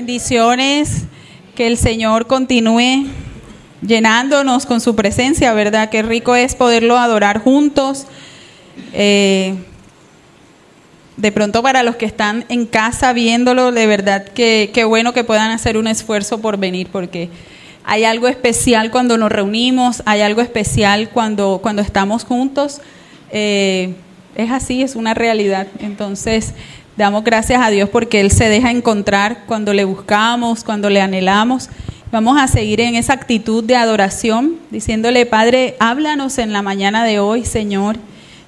Bendiciones. Que el Señor continúe llenándonos con su presencia, ¿verdad? Qué rico es poderlo adorar juntos. Eh, de pronto para los que están en casa viéndolo, de verdad que qué bueno que puedan hacer un esfuerzo por venir, porque hay algo especial cuando nos reunimos, hay algo especial cuando, cuando estamos juntos. Eh, es así, es una realidad. Entonces, damos gracias a Dios porque Él se deja encontrar cuando le buscamos, cuando le anhelamos. Vamos a seguir en esa actitud de adoración, diciéndole, Padre, háblanos en la mañana de hoy, Señor.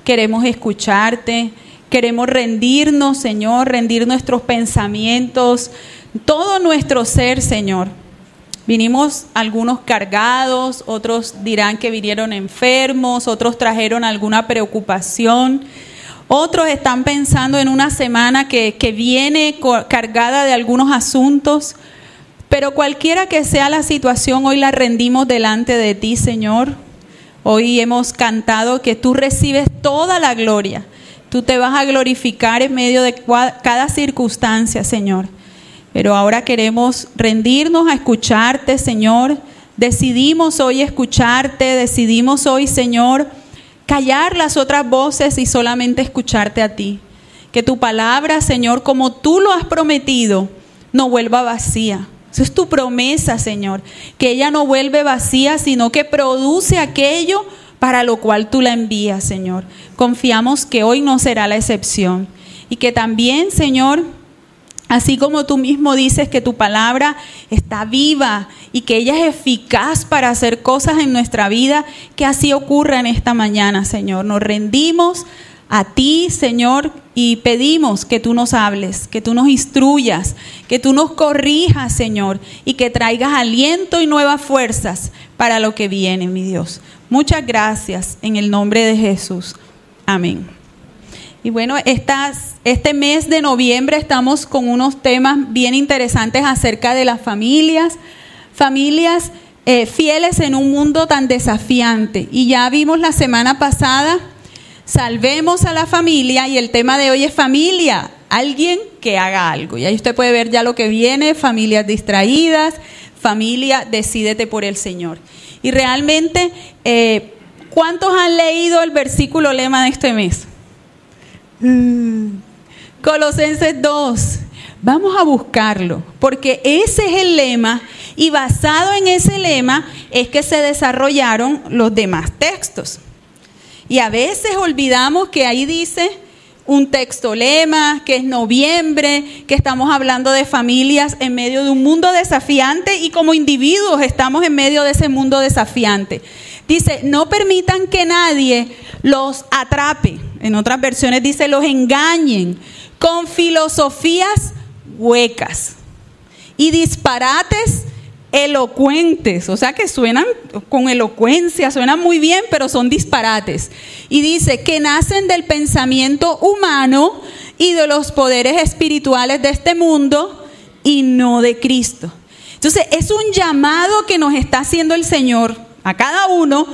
Queremos escucharte, queremos rendirnos, Señor, rendir nuestros pensamientos, todo nuestro ser, Señor. Vinimos algunos cargados, otros dirán que vinieron enfermos, otros trajeron alguna preocupación, otros están pensando en una semana que, que viene cargada de algunos asuntos. Pero cualquiera que sea la situación, hoy la rendimos delante de ti, Señor. Hoy hemos cantado que tú recibes toda la gloria. Tú te vas a glorificar en medio de cada circunstancia, Señor. Pero ahora queremos rendirnos a escucharte, Señor. Decidimos hoy escucharte, decidimos hoy, Señor, callar las otras voces y solamente escucharte a ti. Que tu palabra, Señor, como tú lo has prometido, no vuelva vacía. Esa es tu promesa, Señor, que ella no vuelve vacía, sino que produce aquello para lo cual tú la envías, Señor. Confiamos que hoy no será la excepción y que también, Señor, Así como tú mismo dices que tu palabra está viva y que ella es eficaz para hacer cosas en nuestra vida, que así ocurra en esta mañana, Señor. Nos rendimos a ti, Señor, y pedimos que tú nos hables, que tú nos instruyas, que tú nos corrijas, Señor, y que traigas aliento y nuevas fuerzas para lo que viene, mi Dios. Muchas gracias en el nombre de Jesús. Amén. Y bueno, este mes de noviembre estamos con unos temas bien interesantes acerca de las familias, familias eh, fieles en un mundo tan desafiante. Y ya vimos la semana pasada Salvemos a la familia y el tema de hoy es familia, alguien que haga algo. Y ahí usted puede ver ya lo que viene, familias distraídas, familia, decídete por el Señor. Y realmente, eh, ¿cuántos han leído el versículo lema de este mes? Mm. Colosenses 2. Vamos a buscarlo, porque ese es el lema y basado en ese lema es que se desarrollaron los demás textos. Y a veces olvidamos que ahí dice un texto lema, que es noviembre, que estamos hablando de familias en medio de un mundo desafiante y como individuos estamos en medio de ese mundo desafiante. Dice, no permitan que nadie los atrape. En otras versiones dice, los engañen con filosofías huecas y disparates elocuentes, o sea que suenan con elocuencia, suenan muy bien, pero son disparates. Y dice que nacen del pensamiento humano y de los poderes espirituales de este mundo y no de Cristo. Entonces es un llamado que nos está haciendo el Señor a cada uno,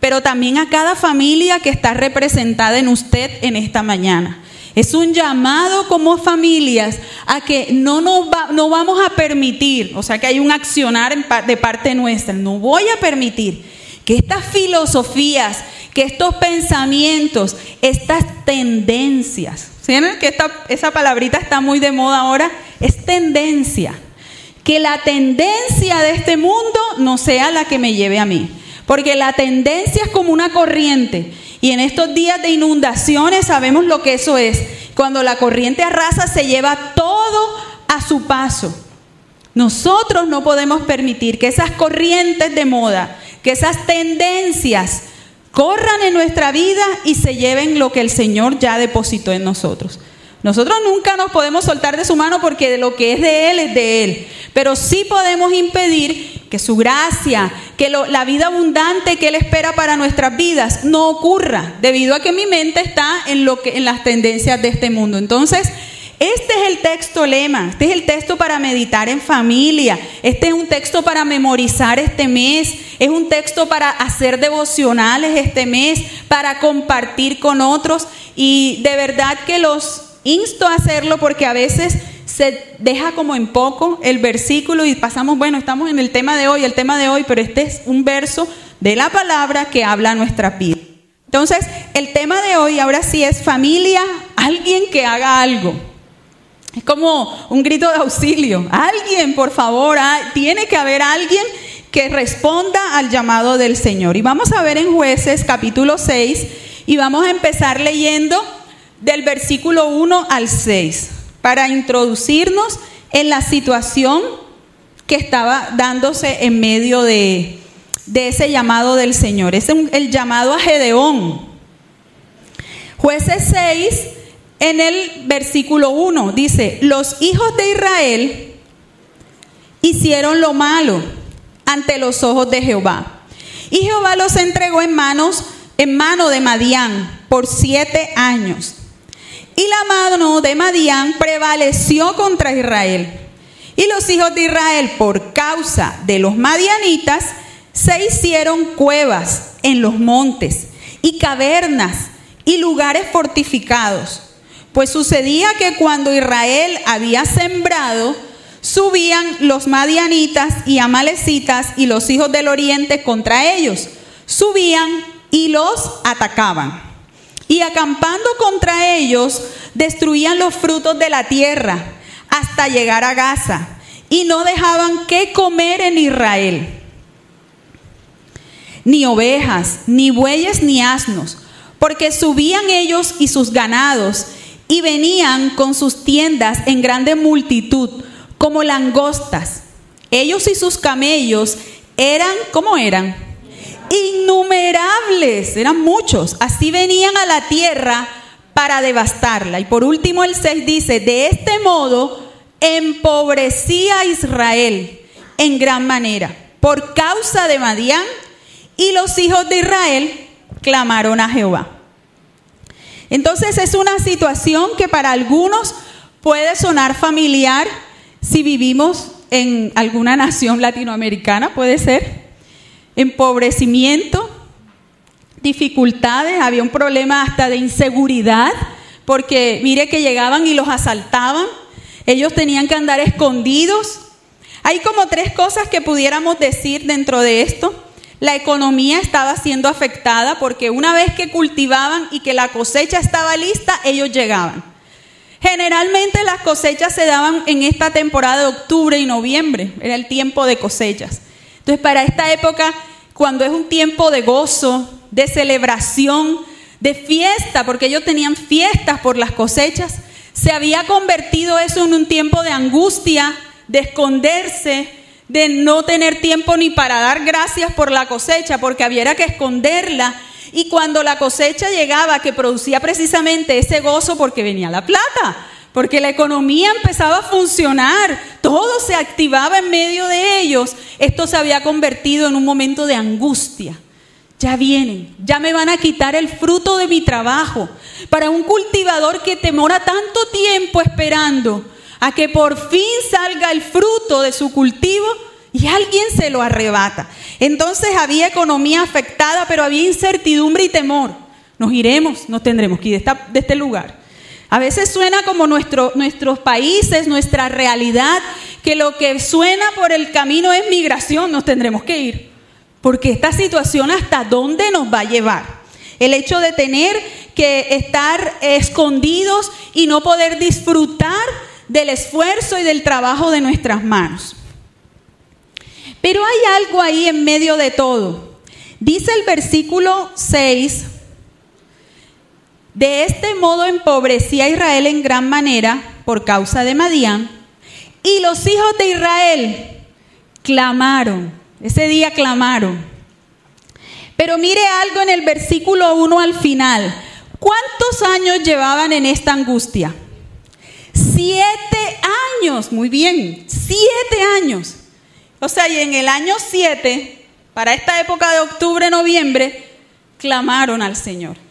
pero también a cada familia que está representada en usted en esta mañana. Es un llamado como familias a que no, nos no vamos a permitir, o sea que hay un accionar de parte nuestra, no voy a permitir que estas filosofías, que estos pensamientos, estas tendencias, ¿saben que esa palabrita está muy de moda ahora? Es tendencia. Que la tendencia de este mundo no sea la que me lleve a mí. Porque la tendencia es como una corriente. Y en estos días de inundaciones sabemos lo que eso es. Cuando la corriente arrasa se lleva todo a su paso. Nosotros no podemos permitir que esas corrientes de moda, que esas tendencias corran en nuestra vida y se lleven lo que el Señor ya depositó en nosotros. Nosotros nunca nos podemos soltar de su mano porque de lo que es de Él es de Él. Pero sí podemos impedir que su gracia, que la vida abundante que Él espera para nuestras vidas no ocurra, debido a que mi mente está en, lo que, en las tendencias de este mundo. Entonces, este es el texto lema, este es el texto para meditar en familia, este es un texto para memorizar este mes, es un texto para hacer devocionales este mes, para compartir con otros y de verdad que los insto a hacerlo porque a veces se deja como en poco el versículo y pasamos, bueno, estamos en el tema de hoy, el tema de hoy, pero este es un verso de la palabra que habla nuestra vida. Entonces, el tema de hoy ahora sí es familia, alguien que haga algo. Es como un grito de auxilio. Alguien, por favor, tiene que haber alguien que responda al llamado del Señor. Y vamos a ver en jueces capítulo 6 y vamos a empezar leyendo del versículo 1 al 6 para introducirnos en la situación que estaba dándose en medio de, ese llamado del Señor. Es el llamado a Gedeón. Jueces 6, en el versículo 1, dice, los hijos de Israel hicieron lo malo ante los ojos de Jehová. Y Jehová los entregó en manos, en mano de Madián por siete años. Y la mano de Madián prevaleció contra Israel. Y los hijos de Israel, por causa de los madianitas, se hicieron cuevas en los montes y cavernas y lugares fortificados. Pues sucedía que cuando Israel había sembrado, subían los madianitas y amalecitas y los hijos del oriente contra ellos. Subían y los atacaban. Y acampando contra ellos, destruían los frutos de la tierra hasta llegar a Gaza. Y no dejaban que comer en Israel ni ovejas, ni bueyes, ni asnos, porque subían ellos y sus ganados, y venían con sus tiendas en grande multitud, como langostas. Ellos y sus camellos eran, ¿cómo eran? Innumerables, eran muchos. Así venían a la tierra para devastarla. Y por último el 6 dice, de este modo empobrecía Israel en gran manera, por causa de Madián y los hijos de Israel clamaron a Jehová. Entonces es una situación que para algunos puede sonar familiar si vivimos en alguna nación latinoamericana, puede ser. Empobrecimiento, dificultades, había un problema hasta de inseguridad, porque mire que llegaban y los asaltaban, ellos tenían que andar escondidos. Hay como tres cosas que pudiéramos decir dentro de esto la economía estaba siendo afectada porque una vez que cultivaban y que la cosecha estaba lista, ellos llegaban. Generalmente las cosechas se daban en esta temporada de octubre y noviembre, era el tiempo de cosechas. Entonces para esta época, cuando es un tiempo de gozo, de celebración, de fiesta, porque ellos tenían fiestas por las cosechas, se había convertido eso en un tiempo de angustia, de esconderse, de no tener tiempo ni para dar gracias por la cosecha, porque había que esconderla. Y cuando la cosecha llegaba, que producía precisamente ese gozo porque venía la plata, porque la economía empezaba a funcionar, todo se activaba en medio de ellos, esto se había convertido en un momento de angustia. Ya vienen, ya me van a quitar el fruto de mi trabajo. Para un cultivador que temora tanto tiempo esperando, a que por fin salga el fruto de su cultivo y alguien se lo arrebata. Entonces había economía afectada, pero había incertidumbre y temor. Nos iremos, nos tendremos que ir de, este lugar. A veces suena como nuestro, nuestros países, nuestra realidad, que lo que suena por el camino es migración, nos tendremos que ir. Porque esta situación hasta dónde nos va a llevar. El hecho de tener que estar escondidos y no poder disfrutar del esfuerzo y del trabajo de nuestras manos. Pero hay algo ahí en medio de todo. Dice el versículo 6, de este modo empobrecía Israel en gran manera por causa de Madián, y los hijos de Israel clamaron, ese día clamaron. Pero mire algo en el versículo 1 al final. ¿Cuántos años llevaban en esta angustia? Siete años, muy bien, siete años. O sea, y en el año siete, para esta época de octubre, noviembre, clamaron al Señor.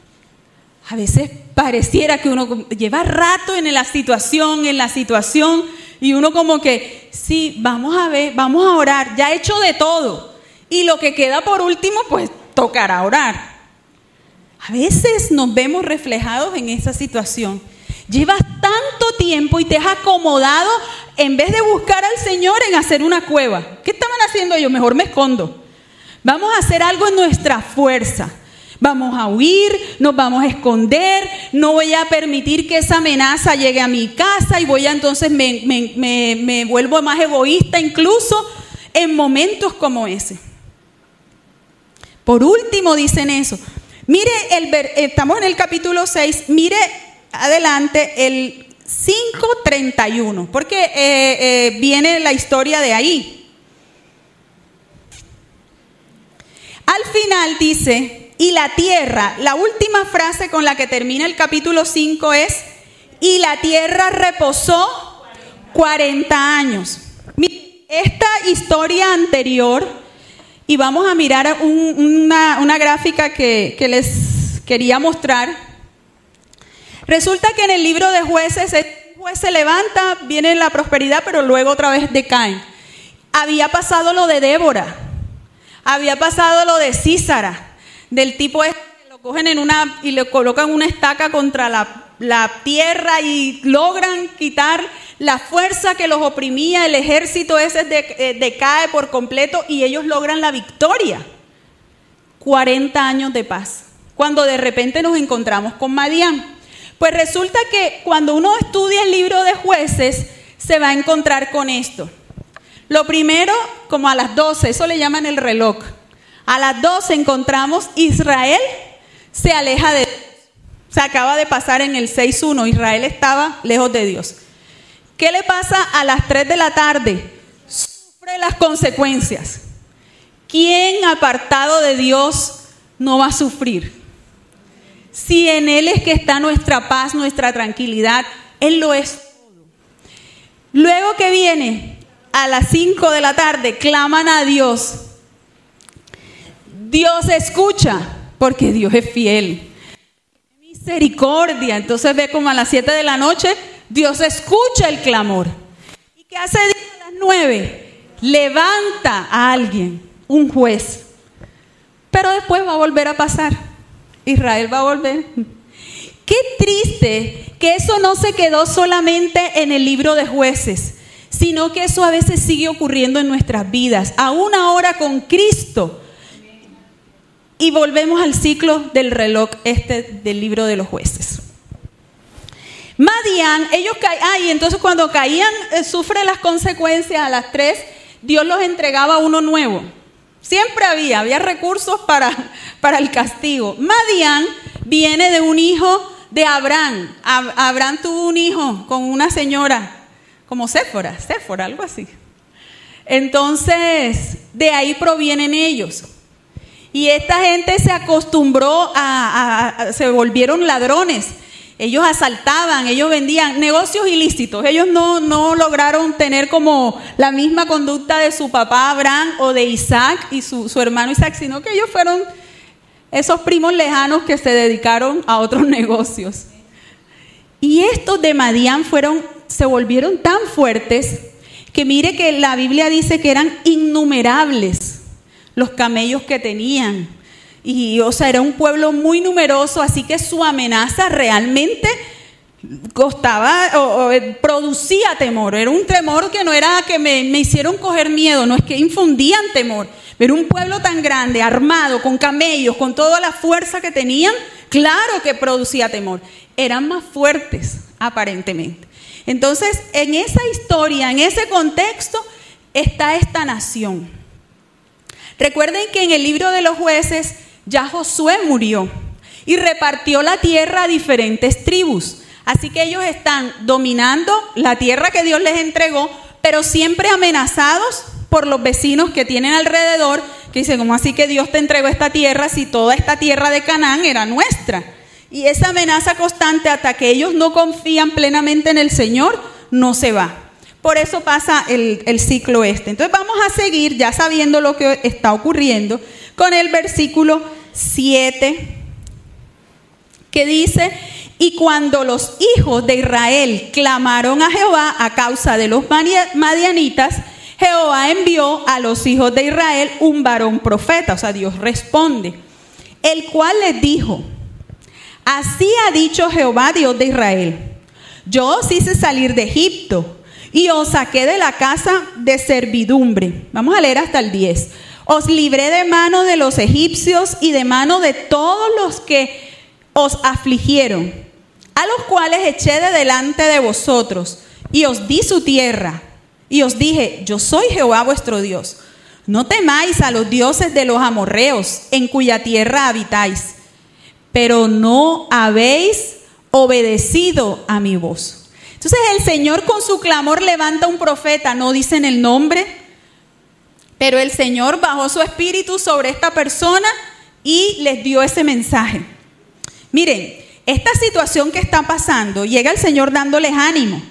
A veces pareciera que uno lleva rato en la situación, en la situación, y uno como que, sí, vamos a ver, vamos a orar, ya he hecho de todo. Y lo que queda por último, pues tocará orar. A veces nos vemos reflejados en esa situación. Llevas tanto tiempo y te has acomodado en vez de buscar al Señor en hacer una cueva. ¿Qué estaban haciendo ellos? Mejor me escondo. Vamos a hacer algo en nuestra fuerza. Vamos a huir, nos vamos a esconder, no voy a permitir que esa amenaza llegue a mi casa y voy a entonces me, me vuelvo más egoísta incluso en momentos como ese. Por último dicen eso. Mire, el, estamos en el capítulo 6, mire adelante el 5.31, porque eh, eh, viene la historia de ahí. Al final dice, y la tierra, la última frase con la que termina el capítulo 5 es, y la tierra reposó 40 años. Esta historia anterior, y vamos a mirar una, gráfica que, les quería mostrar, resulta que en el libro de jueces, el juez se levanta, viene la prosperidad, pero luego otra vez decae. Había pasado lo de Débora, había pasado lo de Císara, del tipo este lo cogen en una y le colocan una estaca contra la, tierra y logran quitar la fuerza que los oprimía, el ejército ese eh, decae por completo y ellos logran la victoria. 40 años de paz. Cuando de repente nos encontramos con Madián. Pues resulta que cuando uno estudia el libro de jueces, se va a encontrar con esto. Lo primero, como a las 12, eso le llaman el reloj. A las 12 encontramos Israel se aleja de Dios. Se acaba de pasar en el 6.1, Israel estaba lejos de Dios. ¿Qué le pasa a las 3 de la tarde? Sufre las consecuencias. ¿Quién apartado de Dios no va a sufrir? Si en Él es que está nuestra paz, nuestra tranquilidad, Él lo es todo. Luego que viene a las 5 de la tarde, claman a Dios Dios escucha, porque Dios es fiel. Misericordia. Entonces ve como a las 7 de la noche, Dios escucha el clamor. ¿Y qué hace Dios a las 9? Levanta a alguien, un juez. Pero después va a volver a pasar. Israel va a volver. Qué triste que eso no se quedó solamente en el libro de jueces, sino que eso a veces sigue ocurriendo en nuestras vidas. Aún ahora con Cristo y volvemos al ciclo del reloj este del libro de los jueces. Madian, ellos caían, ah, y entonces cuando caían, eh, sufre las consecuencias a las tres, Dios los entregaba uno nuevo. Siempre había, había recursos para, para el castigo. Madian viene de un hijo de Abraham. Abraham tuvo un hijo con una señora, como Séfora, Séfora, algo así. Entonces, de ahí provienen ellos. Y esta gente se acostumbró a, se volvieron ladrones. Ellos asaltaban, ellos vendían negocios ilícitos. Ellos no, no lograron tener como la misma conducta de su papá Abraham o de Isaac y su, su hermano Isaac, sino que ellos fueron esos primos lejanos que se dedicaron a otros negocios. Y estos de Madián fueron, se volvieron tan fuertes que mire que la Biblia dice que eran innumerables los camellos que tenían. Y, o sea, era un pueblo muy numeroso, así que su amenaza realmente costaba o, eh, producía temor. Era un temor que no era que me, me hicieron coger miedo, no es que infundían temor. Pero un pueblo tan grande, armado, con camellos, con toda la fuerza que tenían, claro que producía temor. Eran más fuertes, aparentemente. Entonces, en esa historia, en ese contexto, está esta nación. Recuerden que en el libro de los jueces ya Josué murió y repartió la tierra a diferentes tribus. Así que ellos están dominando la tierra que Dios les entregó, pero siempre amenazados por los vecinos que tienen alrededor, que dicen, ¿cómo así que Dios te entregó esta tierra si toda esta tierra de Canaán era nuestra? Y esa amenaza constante hasta que ellos no confían plenamente en el Señor, no se va. Por eso pasa el, ciclo este. Entonces vamos a seguir, ya sabiendo lo que está ocurriendo, con el versículo 7, que dice, y cuando los hijos de Israel clamaron a Jehová a causa de los madianitas, Jehová envió a los hijos de Israel un varón profeta, o sea, Dios responde, el cual les dijo, así ha dicho Jehová Dios de Israel yo os hice salir de Egipto y os saqué de la casa de servidumbre. Vamos a leer hasta el 10. Os libré de mano de los egipcios y de mano de todos los que os afligieron, a los cuales eché de delante de vosotros y os di su tierra. Y os dije, yo soy Jehová vuestro Dios. No temáis a los dioses de los amorreos, en cuya tierra habitáis, pero no habéis obedecido a mi voz. Entonces el Señor con su clamor levanta un profeta, no dicen el nombre, pero el Señor bajó su espíritu sobre esta persona y les dio ese mensaje. Miren, esta situación que está pasando, llega el Señor dándoles ánimo.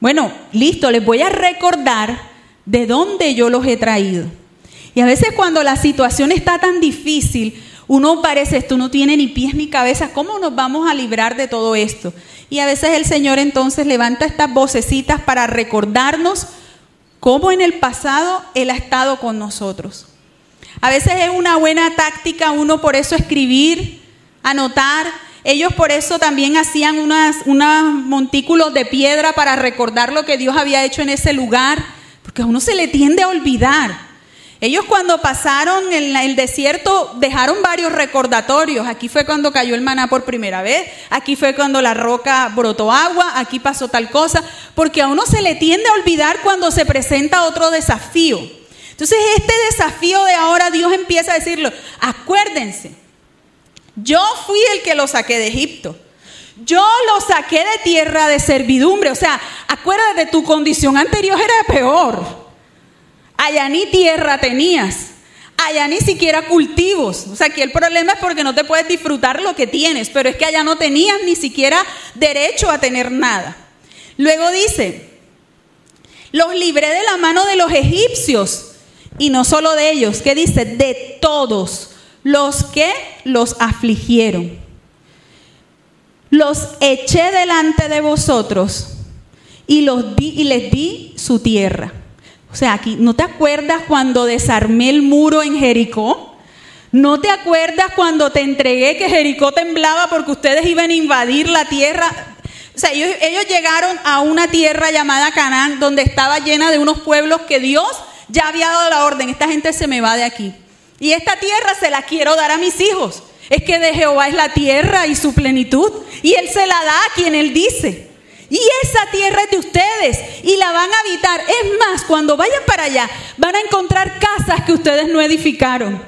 Bueno, listo, les voy a recordar de dónde yo los he traído. Y a veces cuando la situación está tan difícil, uno parece, esto no tiene ni pies ni cabeza, ¿cómo nos vamos a librar de todo esto? Y a veces el Señor entonces levanta estas vocecitas para recordarnos cómo en el pasado Él ha estado con nosotros. A veces es una buena táctica uno por eso escribir, anotar. Ellos por eso también hacían unas, unos montículos de piedra para recordar lo que Dios había hecho en ese lugar, porque a uno se le tiende a olvidar. Ellos cuando pasaron en el desierto dejaron varios recordatorios. Aquí fue cuando cayó el maná por primera vez, aquí fue cuando la roca brotó agua, aquí pasó tal cosa, porque a uno se le tiende a olvidar cuando se presenta otro desafío. Entonces este desafío de ahora Dios empieza a decirlo, acuérdense, yo fui el que lo saqué de Egipto. Yo lo saqué de tierra de servidumbre. O sea, acuérdate, tu condición anterior era peor. Allá ni tierra tenías. Allá ni siquiera cultivos. O sea, aquí el problema es porque no te puedes disfrutar lo que tienes, pero es que allá no tenías ni siquiera derecho a tener nada. Luego dice, los libré de la mano de los egipcios y no solo de ellos, ¿qué dice? De todos los que los afligieron. Los eché delante de vosotros y, los di, y les di su tierra. O sea, aquí, ¿no te acuerdas cuando desarmé el muro en Jericó? ¿No te acuerdas cuando te entregué que Jericó temblaba porque ustedes iban a invadir la tierra? O sea, ellos, ellos llegaron a una tierra llamada Canaán, donde estaba llena de unos pueblos que Dios ya había dado la orden. Esta gente se me va de aquí. Y esta tierra se la quiero dar a mis hijos. Es que de Jehová es la tierra y su plenitud. Y Él se la da a quien Él dice. Y esa tierra de ustedes y la van a habitar. Es más, cuando vayan para allá, van a encontrar casas que ustedes no edificaron.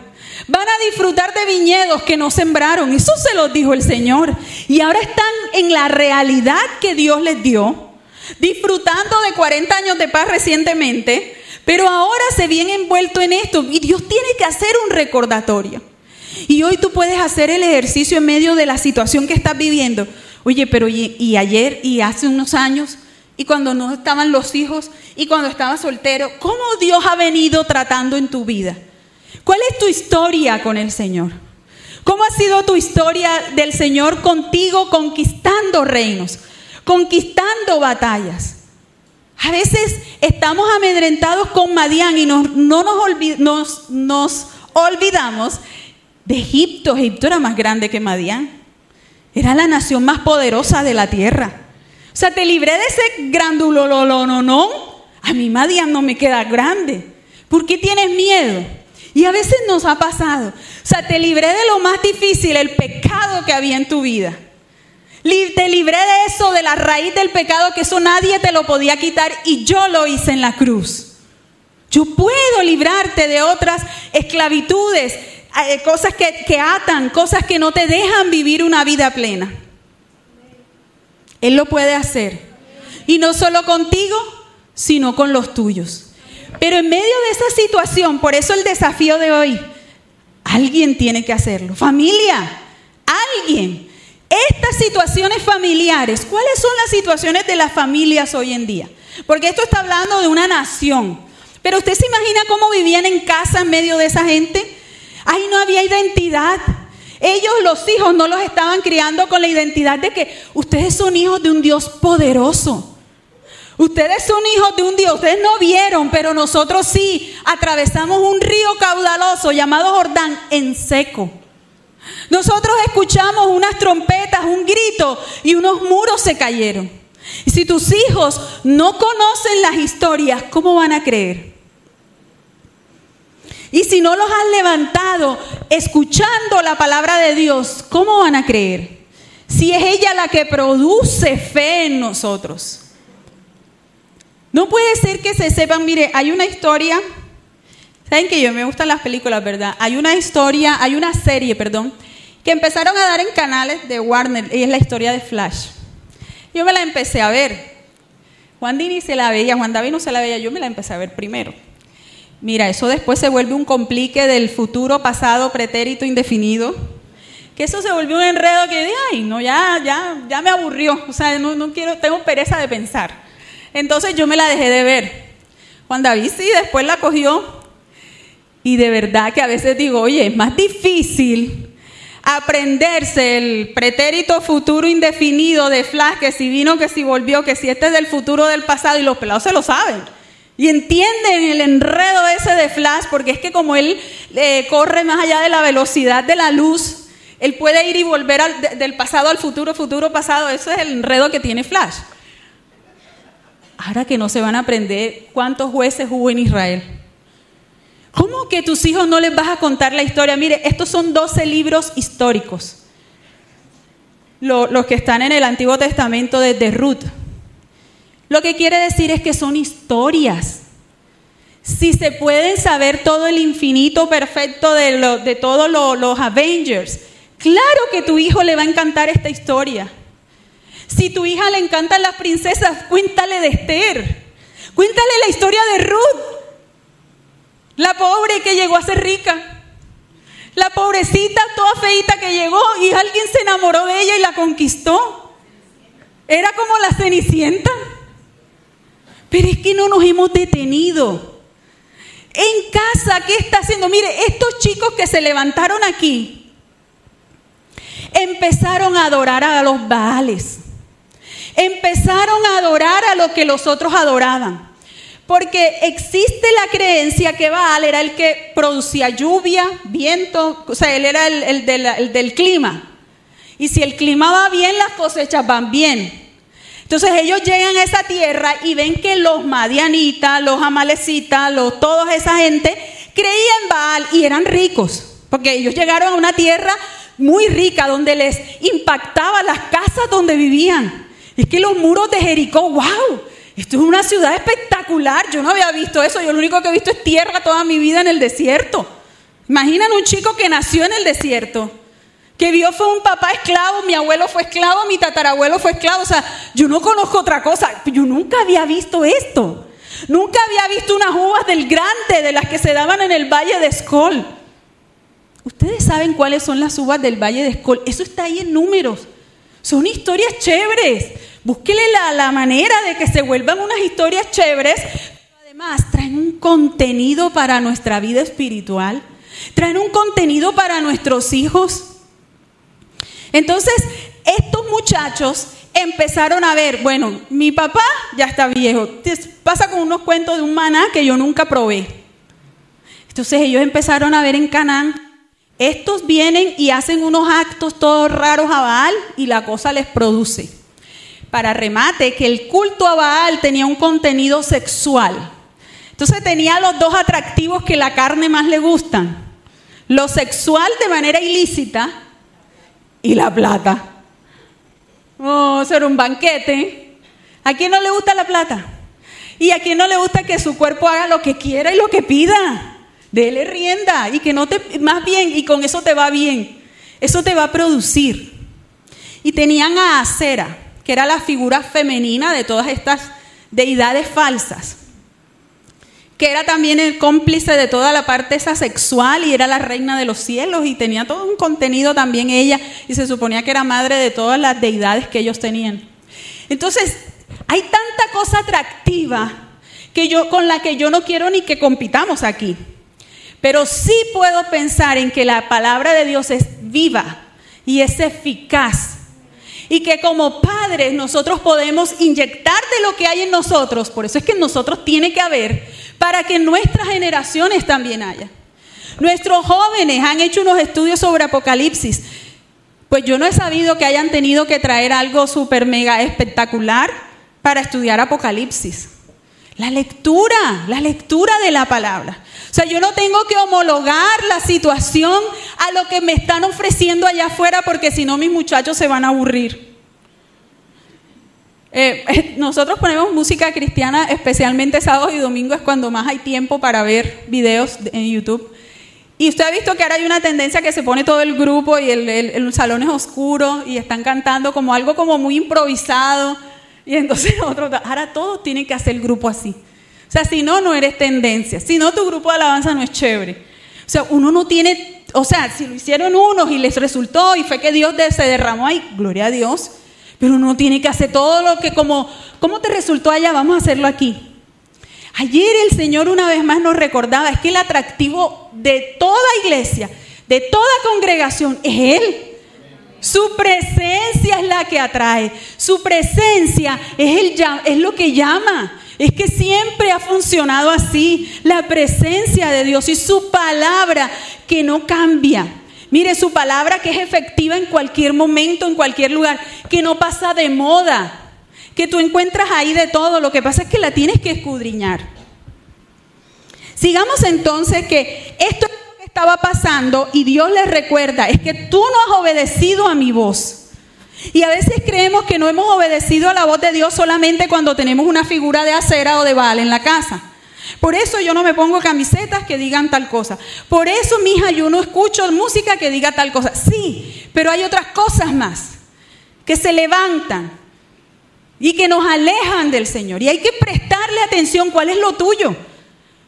Van a disfrutar de viñedos que no sembraron. Eso se los dijo el Señor. Y ahora están en la realidad que Dios les dio, disfrutando de 40 años de paz recientemente, pero ahora se viene envuelto en esto y Dios tiene que hacer un recordatorio. Y hoy tú puedes hacer el ejercicio en medio de la situación que estás viviendo. Oye, pero y, ayer y hace unos años, y cuando no estaban los hijos, y cuando estaba soltero, ¿cómo Dios ha venido tratando en tu vida? ¿Cuál es tu historia con el Señor? ¿Cómo ha sido tu historia del Señor contigo conquistando reinos, conquistando batallas? A veces estamos amedrentados con Madián y no nos, nos olvidamos de Egipto. Egipto era más grande que Madián. Era la nación más poderosa de la tierra. O sea, te libré de ese grandulololononón. A mí Madian no me queda grande. ¿Por qué tienes miedo? Y a veces nos ha pasado. O sea, te libré de lo más difícil, el pecado que había en tu vida. Te libré de eso, de la raíz del pecado, que eso nadie te lo podía quitar y yo lo hice en la cruz. Yo puedo librarte de otras esclavitudes, cosas que, que atan, cosas que no te dejan vivir una vida plena. Él lo puede hacer. Y no solo contigo, sino con los tuyos. Pero en medio de esa situación, por eso el desafío de hoy, alguien tiene que hacerlo. Familia, alguien. Estas situaciones familiares, ¿cuáles son las situaciones de las familias hoy en día? Porque esto está hablando de una nación. Pero usted se imagina cómo vivían en casa en medio de esa gente. Ahí no había identidad. Ellos, los hijos, no los estaban criando con la identidad de que ustedes son hijos de un Dios poderoso. Ustedes son hijos de un Dios, ustedes no vieron, pero nosotros sí atravesamos un río caudaloso llamado Jordán en seco. Nosotros escuchamos unas trompetas, un grito y unos muros se cayeron. Y si tus hijos no conocen las historias, ¿cómo van a creer? Y si no los has levantado escuchando la palabra de Dios, ¿cómo van a creer? Si es ella la que produce fe en nosotros. No puede ser que se sepan, mire, hay una historia, saben que yo me gustan las películas, ¿verdad? Hay una historia, hay una serie, perdón, que empezaron a dar en canales de Warner, y es la historia de Flash. Yo me la empecé a ver. Juan Dini se la veía, Juan David no se la veía, yo me la empecé a ver primero. Mira, eso después se vuelve un complique del futuro, pasado, pretérito, indefinido. Que eso se volvió un enredo que, ay, no, ya, ya, ya me aburrió. O sea, no, no quiero, tengo pereza de pensar. Entonces yo me la dejé de ver. Juan David sí, después la cogió. Y de verdad que a veces digo, oye, es más difícil aprenderse el pretérito futuro indefinido de Flash, que si vino, que si volvió, que si este es del futuro del pasado, y los pelados se lo saben. Y entienden el enredo ese de Flash, porque es que como él eh, corre más allá de la velocidad de la luz, él puede ir y volver del pasado al futuro, futuro, pasado. Ese es el enredo que tiene Flash. Ahora que no se van a aprender cuántos jueces hubo en Israel. ¿Cómo que tus hijos no les vas a contar la historia? Mire, estos son 12 libros históricos. los que están en el Antiguo Testamento desde Ruth. Lo que quiere decir es que son historias. Si se pueden saber todo el infinito perfecto de, de todos los Avengers, claro que tu hijo le va a encantar esta historia. Si tu hija le encantan las princesas, cuéntale de Esther. Cuéntale la historia de Ruth, la pobre que llegó a ser rica. La pobrecita toda feita que llegó y alguien se enamoró de ella y la conquistó. Era como la cenicienta. Pero es que no nos hemos detenido. En casa, ¿qué está haciendo? Mire, estos chicos que se levantaron aquí empezaron a adorar a los Baales. Empezaron a adorar a lo que los otros adoraban. Porque existe la creencia que Baal era el que producía lluvia, viento, o sea, él era el, el del clima. Y si el clima va bien, las cosechas van bien. Entonces ellos llegan a esa tierra y ven que los madianitas, los amalecitas, los, toda esa gente creían en Baal y eran ricos, porque ellos llegaron a una tierra muy rica donde les impactaba las casas donde vivían. Es que los muros de Jericó, wow, esto es una ciudad espectacular. Yo no había visto eso. Yo lo único que he visto es tierra toda mi vida en el desierto. Imaginan un chico que nació en el desierto que vio fue un papá esclavo, mi abuelo fue esclavo, mi tatarabuelo fue esclavo. O sea, yo no conozco otra cosa. Yo nunca había visto esto. Nunca había visto unas uvas del grande de las que se daban en el Valle de Escol. Ustedes saben cuáles son las uvas del Valle de Escol. Eso está ahí en números. Son historias chéveres. Búsquele la, la manera de que se vuelvan unas historias chéveres. Pero además traen un contenido para nuestra vida espiritual. Traen un contenido para nuestros hijos. Entonces, estos muchachos empezaron a ver, bueno, mi papá ya está viejo, pasa con unos cuentos de un maná que yo nunca probé. Entonces ellos empezaron a ver en Canaán, estos vienen y hacen unos actos todos raros a Baal y la cosa les produce. Para remate, que el culto a Baal tenía un contenido sexual. Entonces tenía los dos atractivos que la carne más le gustan. Lo sexual de manera ilícita y la plata. Oh, ser un banquete. ¿A quién no le gusta la plata? ¿Y a quién no le gusta que su cuerpo haga lo que quiera y lo que pida? Dele rienda y que no te, más bien, y con eso te va bien. Eso te va a producir. Y tenían a Acera, que era la figura femenina de todas estas deidades falsas que era también el cómplice de toda la parte esa sexual y era la reina de los cielos y tenía todo un contenido también ella y se suponía que era madre de todas las deidades que ellos tenían. Entonces, hay tanta cosa atractiva que yo con la que yo no quiero ni que compitamos aquí. Pero sí puedo pensar en que la palabra de Dios es viva y es eficaz y que como padres nosotros podemos inyectar de lo que hay en nosotros, por eso es que en nosotros tiene que haber para que nuestras generaciones también haya. Nuestros jóvenes han hecho unos estudios sobre Apocalipsis. Pues yo no he sabido que hayan tenido que traer algo súper mega espectacular. para estudiar Apocalipsis. La lectura, la lectura de la palabra. O sea, yo no tengo que homologar la situación a lo que me están ofreciendo allá afuera porque si no mis muchachos se van a aburrir. Eh, nosotros ponemos música cristiana, especialmente sábados y domingos, cuando más hay tiempo para ver videos en YouTube. Y usted ha visto que ahora hay una tendencia que se pone todo el grupo y el, el salón es oscuro y están cantando como algo como muy improvisado. Y entonces otros, ahora todos tienen que hacer el grupo así. O sea, si no, no eres tendencia. Si no, tu grupo de alabanza no es chévere. O sea, uno no tiene, o sea, si lo hicieron unos y les resultó y fue que Dios se derramó ahí, gloria a Dios. Pero uno tiene que hacer todo lo que como, ¿cómo te resultó allá? Vamos a hacerlo aquí. Ayer el Señor una vez más nos recordaba, es que el atractivo de toda iglesia, de toda congregación, es Él. Su presencia es la que atrae. Su presencia es, el, es lo que llama. Es que siempre ha funcionado así. La presencia de Dios y su palabra que no cambia. Mire, su palabra que es efectiva en cualquier momento, en cualquier lugar, que no pasa de moda, que tú encuentras ahí de todo. Lo que pasa es que la tienes que escudriñar. Sigamos entonces que esto estaba pasando y Dios les recuerda, es que tú no has obedecido a mi voz. Y a veces creemos que no hemos obedecido a la voz de Dios solamente cuando tenemos una figura de acera o de bala en la casa. Por eso yo no me pongo camisetas que digan tal cosa. Por eso, mija, yo no escucho música que diga tal cosa. Sí, pero hay otras cosas más que se levantan y que nos alejan del Señor. Y hay que prestarle atención cuál es lo tuyo.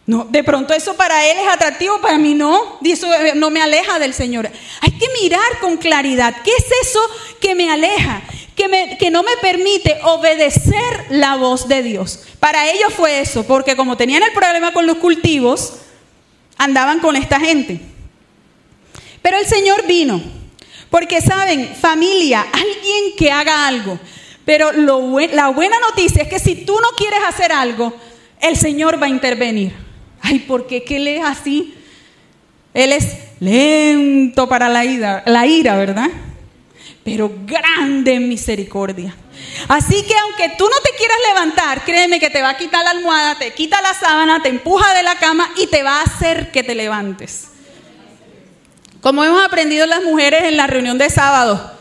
No, de pronto eso para él es atractivo, para mí no. Eso eh, no me aleja del Señor. Hay que mirar con claridad. ¿Qué es eso que me aleja? Que, no me permite obedecer la voz de Dios. Para ellos fue eso, porque como tenían el problema con los cultivos, andaban con esta gente. Pero el Señor vino. Porque saben, familia, alguien que haga algo. Pero la buena noticia es que si tú no quieres hacer algo, el Señor va a intervenir. Ay, ¿por qué que él es así? Él es lento para la ira, la ira, ¿verdad? Pero grande misericordia. Así que aunque tú no te quieras levantar, créeme que te va a quitar la almohada, te quita la sábana, te empuja de la cama y te va a hacer que te levantes. Como hemos aprendido las mujeres en la reunión de sábado,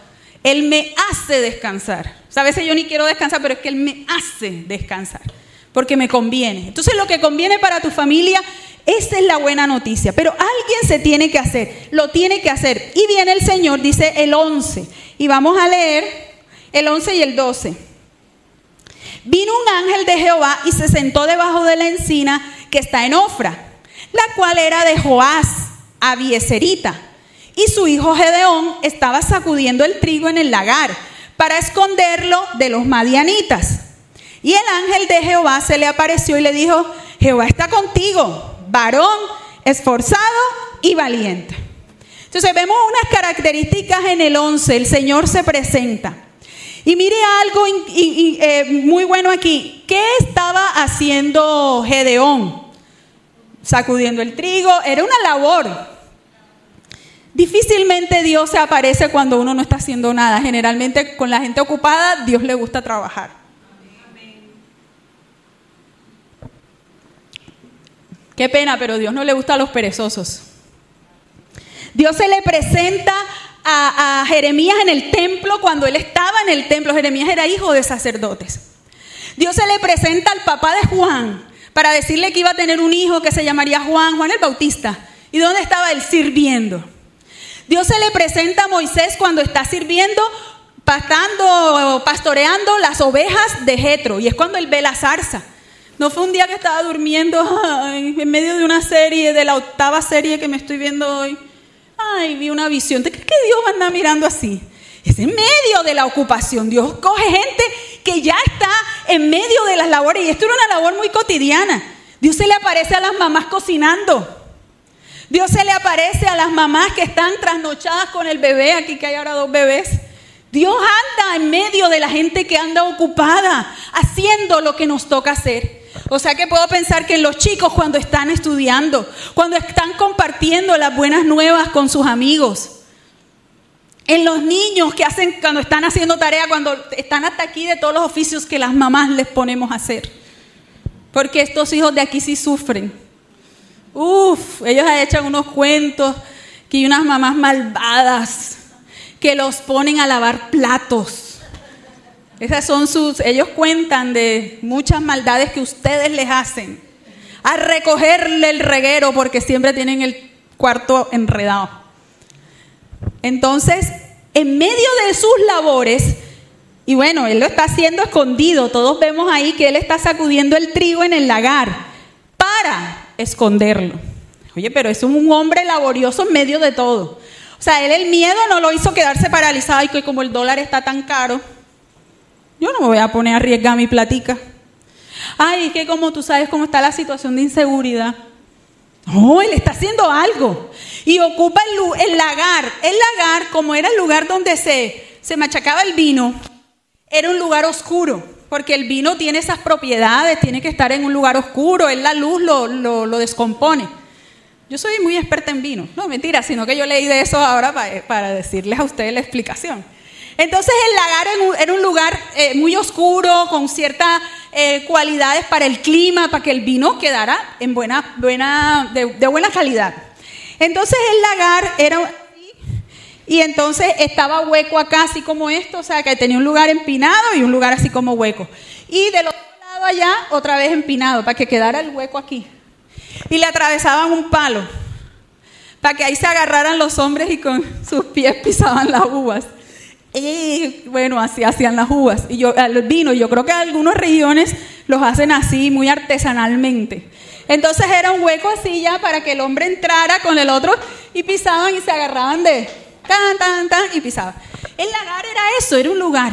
Él me hace descansar. a veces yo ni quiero descansar, pero es que Él me hace descansar porque me conviene. Entonces lo que conviene para tu familia, esa es la buena noticia. Pero alguien se tiene que hacer, lo tiene que hacer. Y viene el Señor, dice el 11. Y vamos a leer el 11 y el 12. Vino un ángel de Jehová y se sentó debajo de la encina que está en Ofra, la cual era de Joás, Abieserita. Y su hijo Gedeón estaba sacudiendo el trigo en el lagar para esconderlo de los madianitas. Y el ángel de Jehová se le apareció y le dijo, Jehová está contigo, varón esforzado y valiente. Entonces vemos unas características en el 11, el Señor se presenta. Y mire algo eh, muy bueno aquí. ¿Qué estaba haciendo Gedeón? Sacudiendo el trigo, era una labor. Difícilmente Dios se aparece cuando uno no está haciendo nada. Generalmente con la gente ocupada, Dios le gusta trabajar. Qué pena, pero Dios no le gusta a los perezosos. Dios se le presenta a, Jeremías en el templo cuando él estaba en el templo. Jeremías era hijo de sacerdotes. Dios se le presenta al papá de Juan para decirle que iba a tener un hijo que se llamaría Juan, Juan el Bautista. ¿Y dónde estaba él? Sirviendo. Dios se le presenta a Moisés cuando está sirviendo, pastando, pastoreando las ovejas de Jetro. Y es cuando él ve la zarza. No fue un día que estaba durmiendo en medio de una serie, de la octava serie que me estoy viendo hoy. Ay, vi una visión. ¿Te crees que Dios va a andar mirando así? Es en medio de la ocupación. Dios coge gente que ya está en medio de las labores. Y esto era una labor muy cotidiana. Dios se le aparece a las mamás cocinando. Dios se le aparece a las mamás que están trasnochadas con el bebé. Aquí que hay ahora dos bebés. Dios anda en medio de la gente que anda ocupada, haciendo lo que nos toca hacer. O sea que puedo pensar que los chicos cuando están estudiando, cuando están compartiendo las buenas nuevas con sus amigos, en los niños que hacen cuando están haciendo tarea, cuando están hasta aquí de todos los oficios que las mamás les ponemos a hacer. Porque estos hijos de aquí sí sufren. Uf, ellos echan unos cuentos que hay unas mamás malvadas que los ponen a lavar platos. Esas son sus, ellos cuentan de muchas maldades que ustedes les hacen. A recogerle el reguero porque siempre tienen el cuarto enredado. Entonces, en medio de sus labores, y bueno, él lo está haciendo escondido, todos vemos ahí que él está sacudiendo el trigo en el lagar para esconderlo. Oye, pero es un hombre laborioso en medio de todo. O sea, él el miedo no lo hizo quedarse paralizado y que como el dólar está tan caro, yo no me voy a poner a arriesgar mi platica. Ay, es que como tú sabes cómo está la situación de inseguridad. No, él está haciendo algo. Y ocupa el, lagar. El lagar, como era el lugar donde se, se machacaba el vino, era un lugar oscuro. Porque el vino tiene esas propiedades, tiene que estar en un lugar oscuro, él la luz lo, lo, descompone. Yo soy muy experta en vino. No, mentira, sino que yo leí de eso ahora para, para decirles a ustedes la explicación. Entonces el lagar era un lugar eh, muy oscuro, con ciertas eh, cualidades para el clima, para que el vino quedara en buena, buena, de, buena calidad. Entonces el lagar era y entonces estaba hueco acá, así como esto, o sea que tenía un lugar empinado y un lugar así como hueco. Y del otro lado allá, otra vez empinado, para que quedara el hueco aquí. Y le atravesaban un palo, para que ahí se agarraran los hombres y con sus pies pisaban las uvas. Y bueno, así hacían las uvas. Y yo, el vino, yo creo que algunas regiones los hacen así, muy artesanalmente. Entonces era un hueco así ya para que el hombre entrara con el otro y pisaban y se agarraban de tan, tan, tan y pisaban. El lagar era eso, era un lugar.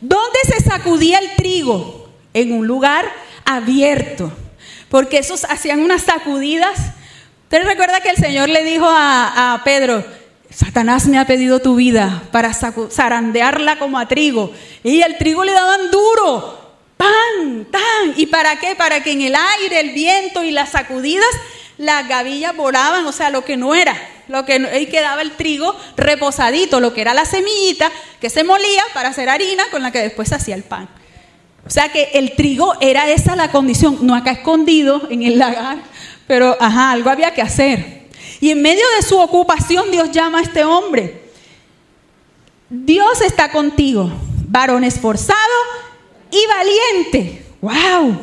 ¿Dónde se sacudía el trigo? En un lugar abierto. Porque esos hacían unas sacudidas. ¿Usted recuerda que el Señor le dijo a, a Pedro, Satanás me ha pedido tu vida para zarandearla como a trigo. Y el trigo le daban duro. ¡Pan! ¡Tan! ¿Y para qué? Para que en el aire, el viento y las sacudidas, las gavillas volaban, o sea, lo que no era. Lo que ahí quedaba el trigo reposadito, lo que era la semillita que se molía para hacer harina con la que después se hacía el pan. O sea que el trigo era esa la condición, no acá escondido en el lagar, pero ajá, algo había que hacer. Y en medio de su ocupación Dios llama a este hombre. Dios está contigo, varón esforzado y valiente. ¡Wow!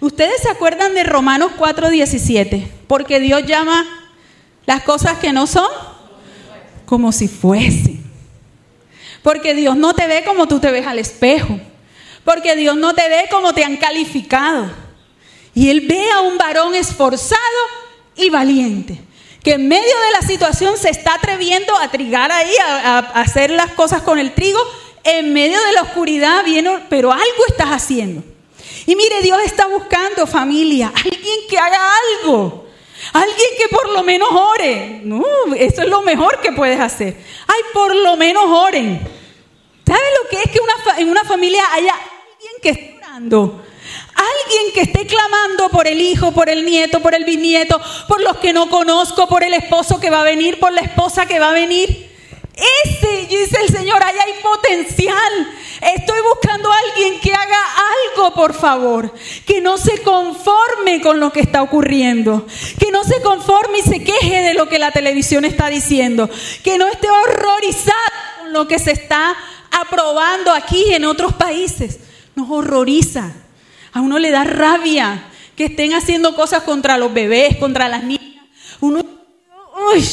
Ustedes se acuerdan de Romanos 4:17, porque Dios llama las cosas que no son como si fuesen. Porque Dios no te ve como tú te ves al espejo. Porque Dios no te ve como te han calificado. Y Él ve a un varón esforzado y valiente que en medio de la situación se está atreviendo a trigar ahí, a, hacer las cosas con el trigo, en medio de la oscuridad viene, pero algo estás haciendo. Y mire, Dios está buscando familia, alguien que haga algo, alguien que por lo menos ore. No, eso es lo mejor que puedes hacer. Ay, por lo menos oren. ¿Sabe lo que es que en una familia haya alguien que esté orando? Alguien que esté clamando por el hijo, por el nieto, por el bisnieto, por los que no conozco, por el esposo que va a venir, por la esposa que va a venir. Ese, dice el Señor, ahí hay potencial. Estoy buscando a alguien que haga algo, por favor. Que no se conforme con lo que está ocurriendo. Que no se conforme y se queje de lo que la televisión está diciendo. Que no esté horrorizado con lo que se está aprobando aquí en otros países. Nos horroriza. A uno le da rabia que estén haciendo cosas contra los bebés, contra las niñas. Uno, uy,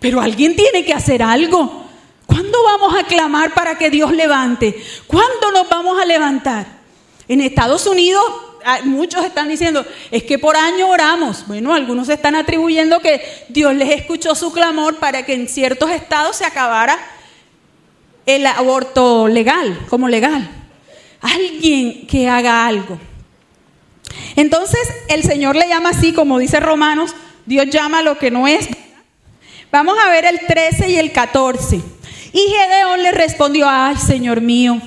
pero alguien tiene que hacer algo. ¿Cuándo vamos a clamar para que Dios levante? ¿Cuándo nos vamos a levantar? En Estados Unidos muchos están diciendo, es que por año oramos. Bueno, algunos están atribuyendo que Dios les escuchó su clamor para que en ciertos estados se acabara el aborto legal, como legal alguien que haga algo. Entonces el Señor le llama así, como dice Romanos, Dios llama lo que no es. Vamos a ver el 13 y el 14. Y Gedeón le respondió, ay Señor mío,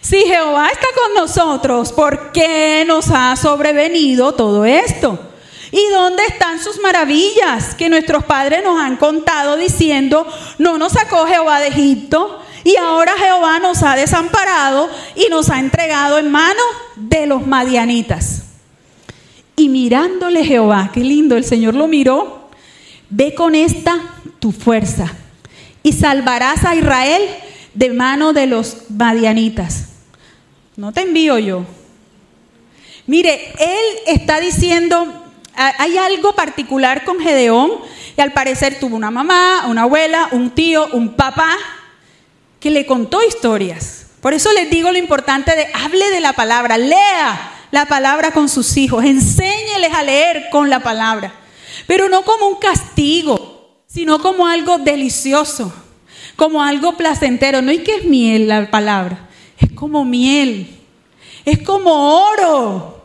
si Jehová está con nosotros, ¿por qué nos ha sobrevenido todo esto? ¿Y dónde están sus maravillas que nuestros padres nos han contado diciendo, no nos sacó Jehová de Egipto? Y ahora Jehová nos ha desamparado y nos ha entregado en manos de los madianitas. Y mirándole Jehová, qué lindo, el Señor lo miró, ve con esta tu fuerza y salvarás a Israel de mano de los madianitas. No te envío yo. Mire, él está diciendo, hay algo particular con Gedeón, y al parecer tuvo una mamá, una abuela, un tío, un papá, que le contó historias. Por eso les digo lo importante de hable de la palabra, lea la palabra con sus hijos, enséñeles a leer con la palabra, pero no como un castigo, sino como algo delicioso, como algo placentero. No hay que es miel la palabra, es como miel, es como oro.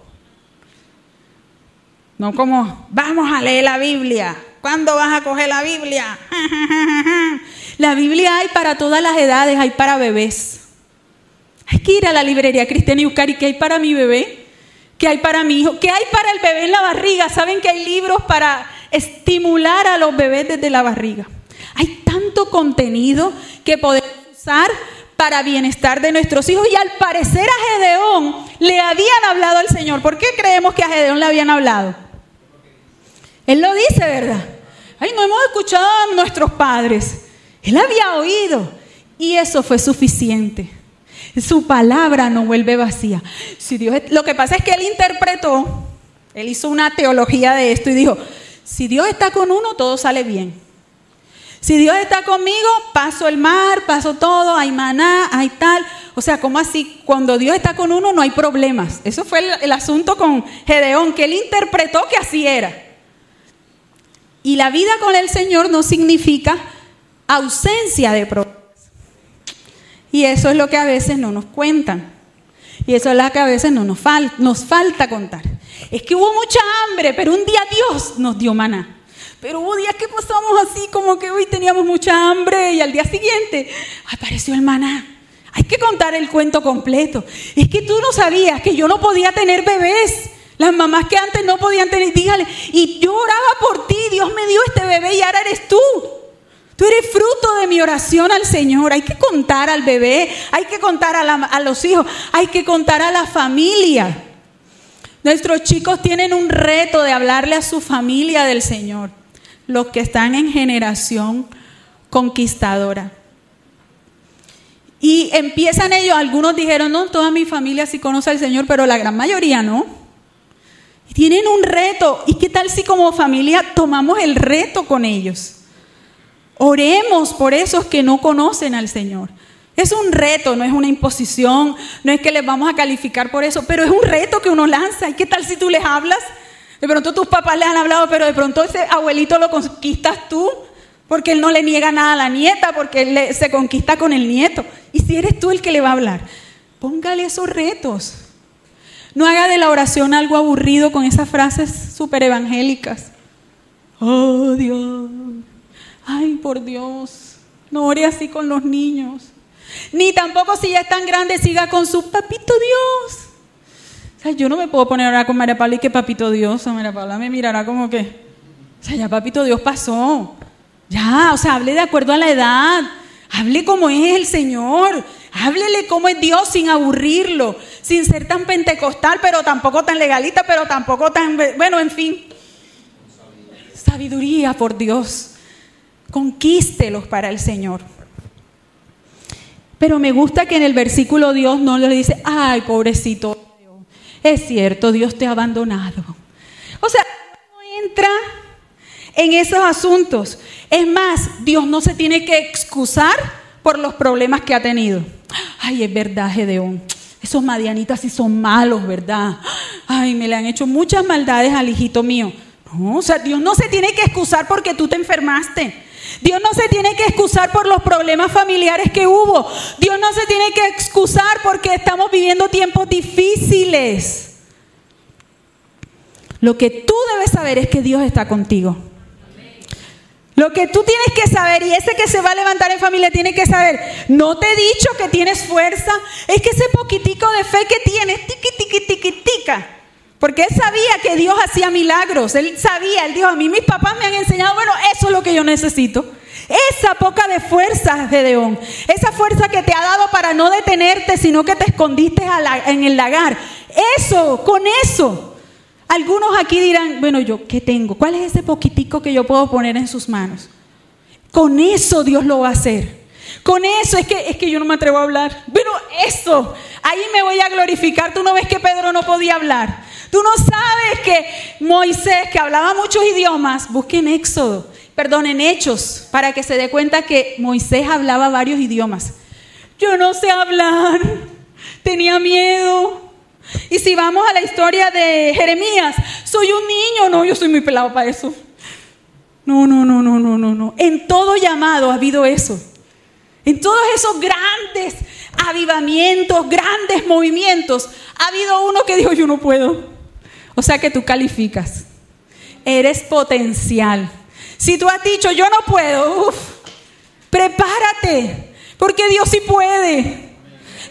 No como, vamos a leer la Biblia. ¿Cuándo vas a coger la Biblia? La Biblia hay para todas las edades, hay para bebés. Hay que ir a la librería cristiana y buscar, ¿y qué hay para mi bebé? ¿Qué hay para mi hijo? ¿Qué hay para el bebé en la barriga? ¿Saben que hay libros para estimular a los bebés desde la barriga? Hay tanto contenido que podemos usar para bienestar de nuestros hijos y al parecer a Gedeón le habían hablado al Señor. ¿Por qué creemos que a Gedeón le habían hablado? Él lo dice, ¿verdad? Ay, no hemos escuchado a nuestros padres. Él había oído y eso fue suficiente. Su palabra no vuelve vacía. Si Dios, lo que pasa es que él interpretó, él hizo una teología de esto y dijo, si Dios está con uno, todo sale bien. Si Dios está conmigo, paso el mar, paso todo, hay maná, hay tal. O sea, como así? Cuando Dios está con uno no hay problemas. Eso fue el, el asunto con Gedeón, que él interpretó que así era. Y la vida con el Señor no significa ausencia de problemas. Y eso es lo que a veces no nos cuentan. Y eso es lo que a veces no nos, nos falta contar. Es que hubo mucha hambre, pero un día Dios nos dio maná. Pero hubo días que pasamos así como que hoy teníamos mucha hambre y al día siguiente apareció el maná. Hay que contar el cuento completo. Es que tú no sabías que yo no podía tener bebés. Las mamás que antes no podían tener, dígale, y yo oraba por ti, Dios me dio este bebé y ahora eres tú. Tú eres fruto de mi oración al Señor. Hay que contar al bebé, hay que contar a, los hijos, hay que contar a la familia. Nuestros chicos tienen un reto de hablarle a su familia del Señor, los que están en generación conquistadora. Y empiezan ellos, algunos dijeron, no, toda mi familia sí conoce al Señor, pero la gran mayoría no. Tienen un reto. ¿Y qué tal si como familia tomamos el reto con ellos? Oremos por esos que no conocen al Señor. Es un reto, no es una imposición, no es que les vamos a calificar por eso, pero es un reto que uno lanza. ¿Y qué tal si tú les hablas? De pronto tus papás les han hablado, pero de pronto ese abuelito lo conquistas tú, porque él no le niega nada a la nieta, porque él se conquista con el nieto. Y si eres tú el que le va a hablar, póngale esos retos. No haga de la oración algo aburrido con esas frases súper evangélicas. Oh Dios, Ay, por Dios, no ore así con los niños. Ni tampoco si ya es tan grande siga con su papito Dios. O sea, yo no me puedo poner a con María Paula y que papito Dios, o María Paula me mirará como que, o sea, ya papito Dios pasó. Ya, o sea, hable de acuerdo a la edad. Hable como es el Señor. Háblele cómo es Dios sin aburrirlo, sin ser tan pentecostal, pero tampoco tan legalista, pero tampoco tan, bueno, en fin. Sabiduría por Dios. Conquístelos para el Señor. Pero me gusta que en el versículo Dios no le dice, ay, pobrecito, es cierto, Dios te ha abandonado. O sea, no entra en esos asuntos. Es más, Dios no se tiene que excusar por los problemas que ha tenido. Ay, es verdad, Gedeón. Esos madianitas sí son malos, ¿verdad? Ay, me le han hecho muchas maldades al hijito mío. No, o sea, Dios no se tiene que excusar porque tú te enfermaste. Dios no se tiene que excusar por los problemas familiares que hubo. Dios no se tiene que excusar porque estamos viviendo tiempos difíciles. Lo que tú debes saber es que Dios está contigo. Lo que tú tienes que saber, y ese que se va a levantar en familia tiene que saber, no te he dicho que tienes fuerza, es que ese poquitico de fe que tienes, tiqui, tiqui, tiqui, tica, Porque él sabía que Dios hacía milagros. Él sabía, él dijo, a mí mis papás me han enseñado, bueno, eso es lo que yo necesito. Esa poca de fuerza, Gedeón. Esa fuerza que te ha dado para no detenerte, sino que te escondiste en el lagar. Eso, con eso. Algunos aquí dirán, bueno, yo, ¿qué tengo? ¿Cuál es ese poquitico que yo puedo poner en sus manos? Con eso Dios lo va a hacer. Con eso es que, es que yo no me atrevo a hablar. Bueno, eso, ahí me voy a glorificar. Tú no ves que Pedro no podía hablar. Tú no sabes que Moisés, que hablaba muchos idiomas, busquen Éxodo, perdón, en Hechos, para que se dé cuenta que Moisés hablaba varios idiomas. Yo no sé hablar, tenía miedo. Y si vamos a la historia de Jeremías, soy un niño, no, yo soy muy pelado para eso. No, no, no, no, no, no, no. En todo llamado ha habido eso. En todos esos grandes avivamientos, grandes movimientos, ha habido uno que dijo, yo no puedo. O sea que tú calificas. Eres potencial. Si tú has dicho, yo no puedo, prepárate, porque Dios sí puede.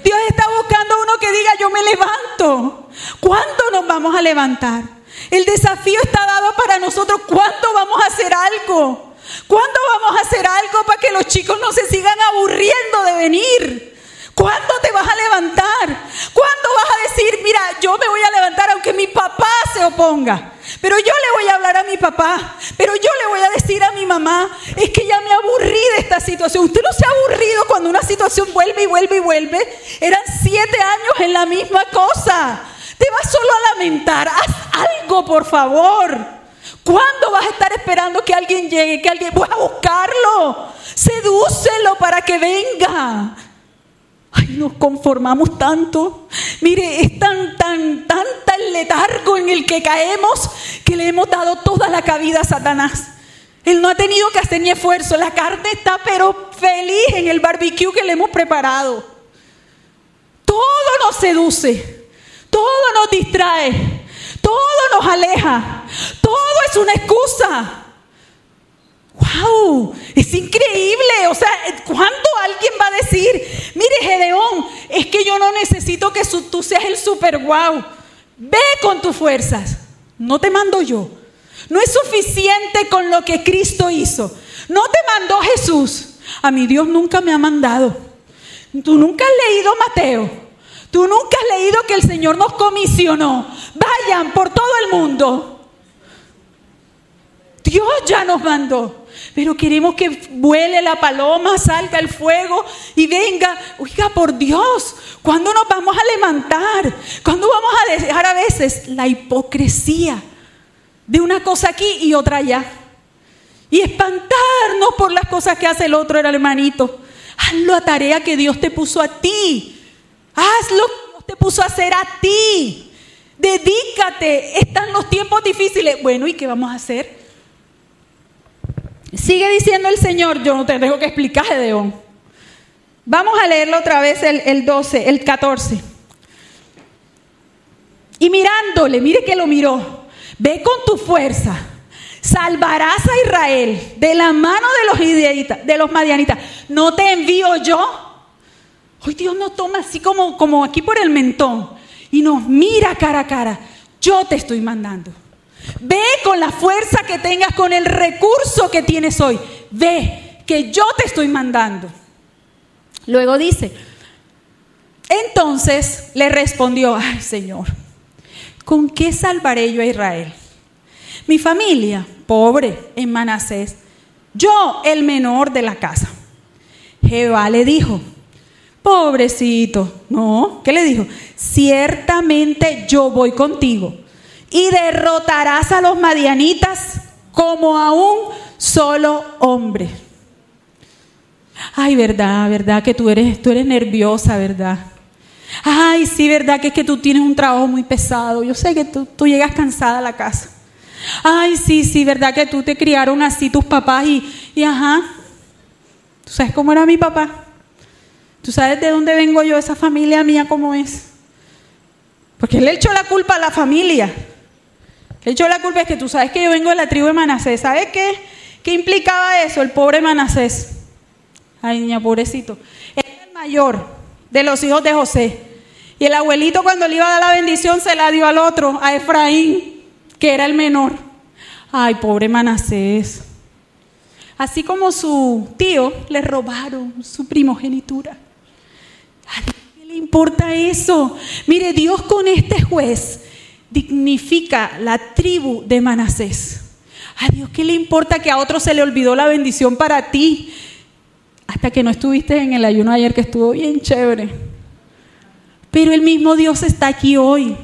Dios está buscando uno que diga, yo me levanto. ¿Cuándo nos vamos a levantar? El desafío está dado para nosotros. ¿Cuándo vamos a hacer algo? ¿Cuándo vamos a hacer algo para que los chicos no se sigan aburriendo de venir? ¿Cuándo te vas a levantar? ¿Cuándo vas a decir, mira, yo me voy a levantar aunque mi papá se oponga? Pero yo le voy a hablar a mi papá, pero yo le voy a decir a mi mamá, es que ya me aburrí de esta situación. Usted no se ha aburrido cuando una situación vuelve y vuelve y vuelve. Eran siete años en la misma cosa. Te vas solo a lamentar. Haz algo, por favor. ¿Cuándo vas a estar esperando que alguien llegue, que alguien... Voy a buscarlo. Sedúcelo para que venga. Ay, nos conformamos tanto. Mire, es tan, tan, tanta el letargo en el que caemos que le hemos dado toda la cabida a Satanás. Él no ha tenido que hacer ni esfuerzo. La carne está pero feliz en el barbecue que le hemos preparado. Todo nos seduce. Todo nos distrae. Todo nos aleja. Todo es una excusa. ¡Wow! Es increíble. O sea, ¿cuándo alguien va a decir, mire Gedeón, es que yo no necesito que tú seas el super wow? Ve con tus fuerzas. No te mando yo. No es suficiente con lo que Cristo hizo. No te mandó Jesús. A mi Dios nunca me ha mandado. Tú nunca has leído Mateo. Tú nunca has leído que el Señor nos comisionó. Vayan por todo el mundo. Dios ya nos mandó. Pero queremos que vuele la paloma, salga el fuego y venga. Oiga, por Dios, ¿cuándo nos vamos a levantar? ¿Cuándo vamos a dejar a veces la hipocresía de una cosa aquí y otra allá? Y espantarnos por las cosas que hace el otro, el hermanito. Hazlo a tarea que Dios te puso a ti. Hazlo que Dios te puso a hacer a ti. Dedícate. Están los tiempos difíciles. Bueno, ¿y qué vamos a hacer? Sigue diciendo el Señor, yo no te dejo que explicar, Gedeón. Vamos a leerlo otra vez el, el 12, el 14. Y mirándole, mire que lo miró, ve con tu fuerza, salvarás a Israel de la mano de los, de los madianitas. ¿No te envío yo? Hoy Dios nos toma así como, como aquí por el mentón y nos mira cara a cara. Yo te estoy mandando. Ve con la fuerza que tengas, con el recurso que tienes hoy. Ve que yo te estoy mandando. Luego dice, entonces le respondió, ay Señor, ¿con qué salvaré yo a Israel? Mi familia, pobre en Manasés, yo el menor de la casa. Jehová le dijo, pobrecito, no, ¿qué le dijo? Ciertamente yo voy contigo y derrotarás a los madianitas como a un solo hombre. Ay, verdad, verdad que tú eres, tú eres nerviosa, verdad. Ay, sí, verdad que es que tú tienes un trabajo muy pesado. Yo sé que tú, tú llegas cansada a la casa. Ay, sí, sí, verdad que tú te criaron así tus papás y, y ajá. ¿Tú sabes cómo era mi papá? ¿Tú sabes de dónde vengo yo, esa familia mía, cómo es? Porque él echó la culpa a la familia. Le echó la culpa es que tú sabes que yo vengo de la tribu de Manasés. ¿Sabes qué? ¿Qué implicaba eso? El pobre Manasés. Ay, niña, pobrecito. Era el mayor de los hijos de José. Y el abuelito cuando le iba a dar la bendición se la dio al otro, a Efraín, que era el menor. Ay, pobre Manasés. Así como su tío le robaron su primogenitura. ¿A qué le importa eso? Mire, Dios con este juez dignifica la tribu de Manasés. A Dios, ¿qué le importa que a otro se le olvidó la bendición para ti? Hasta que no estuviste en el ayuno ayer que estuvo bien chévere. Pero el mismo Dios está aquí hoy.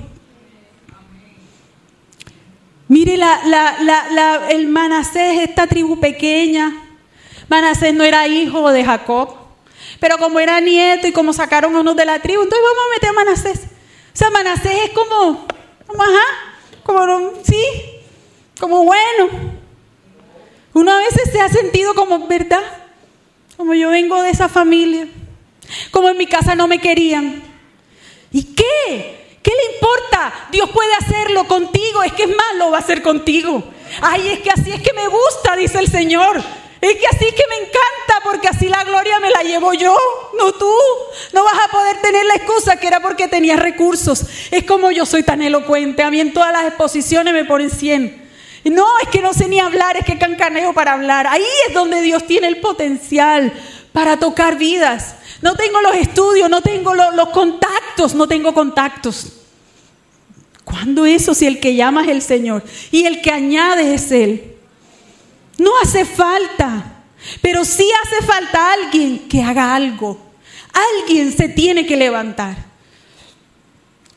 Mire la, el Manasés, esta tribu pequeña. Manasés no era hijo de Jacob, pero como era nieto y como sacaron a uno de la tribu, entonces vamos a meter a Manasés. O sea, Manasés es como, como ajá, como, sí, como bueno. Uno a veces se ha sentido como, ¿verdad? Como yo vengo de esa familia. Como en mi casa no me querían. ¿Y qué? ¿Qué le importa? Dios puede hacerlo contigo, es que es más, lo va a hacer contigo. Ay, es que así es que me gusta, dice el Señor. Es que así que me encanta, porque así la gloria me la llevo yo, no tú. No vas a poder tener la excusa que era porque tenías recursos. Es como yo soy tan elocuente, a mí en todas las exposiciones me ponen 100. No, es que no sé ni hablar, es que cancaneo para hablar. Ahí es donde Dios tiene el potencial para tocar vidas. No tengo los estudios, no tengo los, contactos, no tengo contactos. ¿Cuándo eso si el que llama es el Señor y el que añade es Él? No hace falta, pero sí hace falta alguien que haga algo. Alguien se tiene que levantar.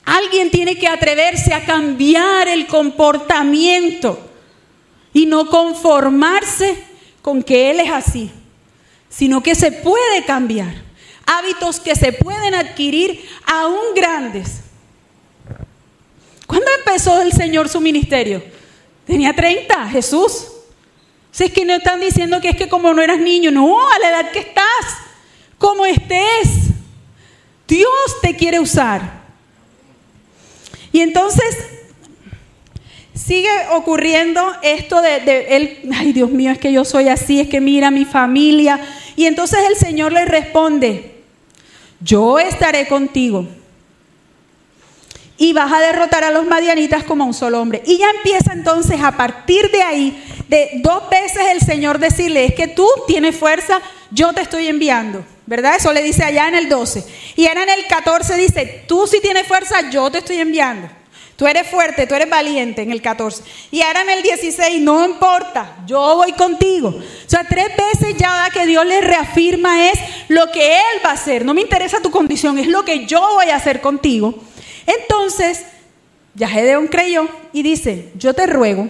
Alguien tiene que atreverse a cambiar el comportamiento y no conformarse con que Él es así, sino que se puede cambiar hábitos que se pueden adquirir aún grandes. ¿Cuándo empezó el Señor su ministerio? Tenía 30, Jesús. Si es que no están diciendo que es que como no eras niño, no, a la edad que estás, como estés, Dios te quiere usar. Y entonces sigue ocurriendo esto de, él, ay Dios mío, es que yo soy así, es que mira mi familia. Y entonces el Señor le responde, yo estaré contigo. Y vas a derrotar a los madianitas como un solo hombre. Y ya empieza entonces a partir de ahí, de dos veces el Señor decirle, es que tú tienes fuerza, yo te estoy enviando. ¿Verdad? Eso le dice allá en el 12. Y ahora en el 14 dice, tú si tienes fuerza, yo te estoy enviando. Tú eres fuerte, tú eres valiente en el 14. Y ahora en el 16, no importa, yo voy contigo. O sea, tres veces ya que Dios le reafirma es lo que Él va a hacer. No me interesa tu condición, es lo que yo voy a hacer contigo. Entonces, ya Gedeón creyó y dice, yo te ruego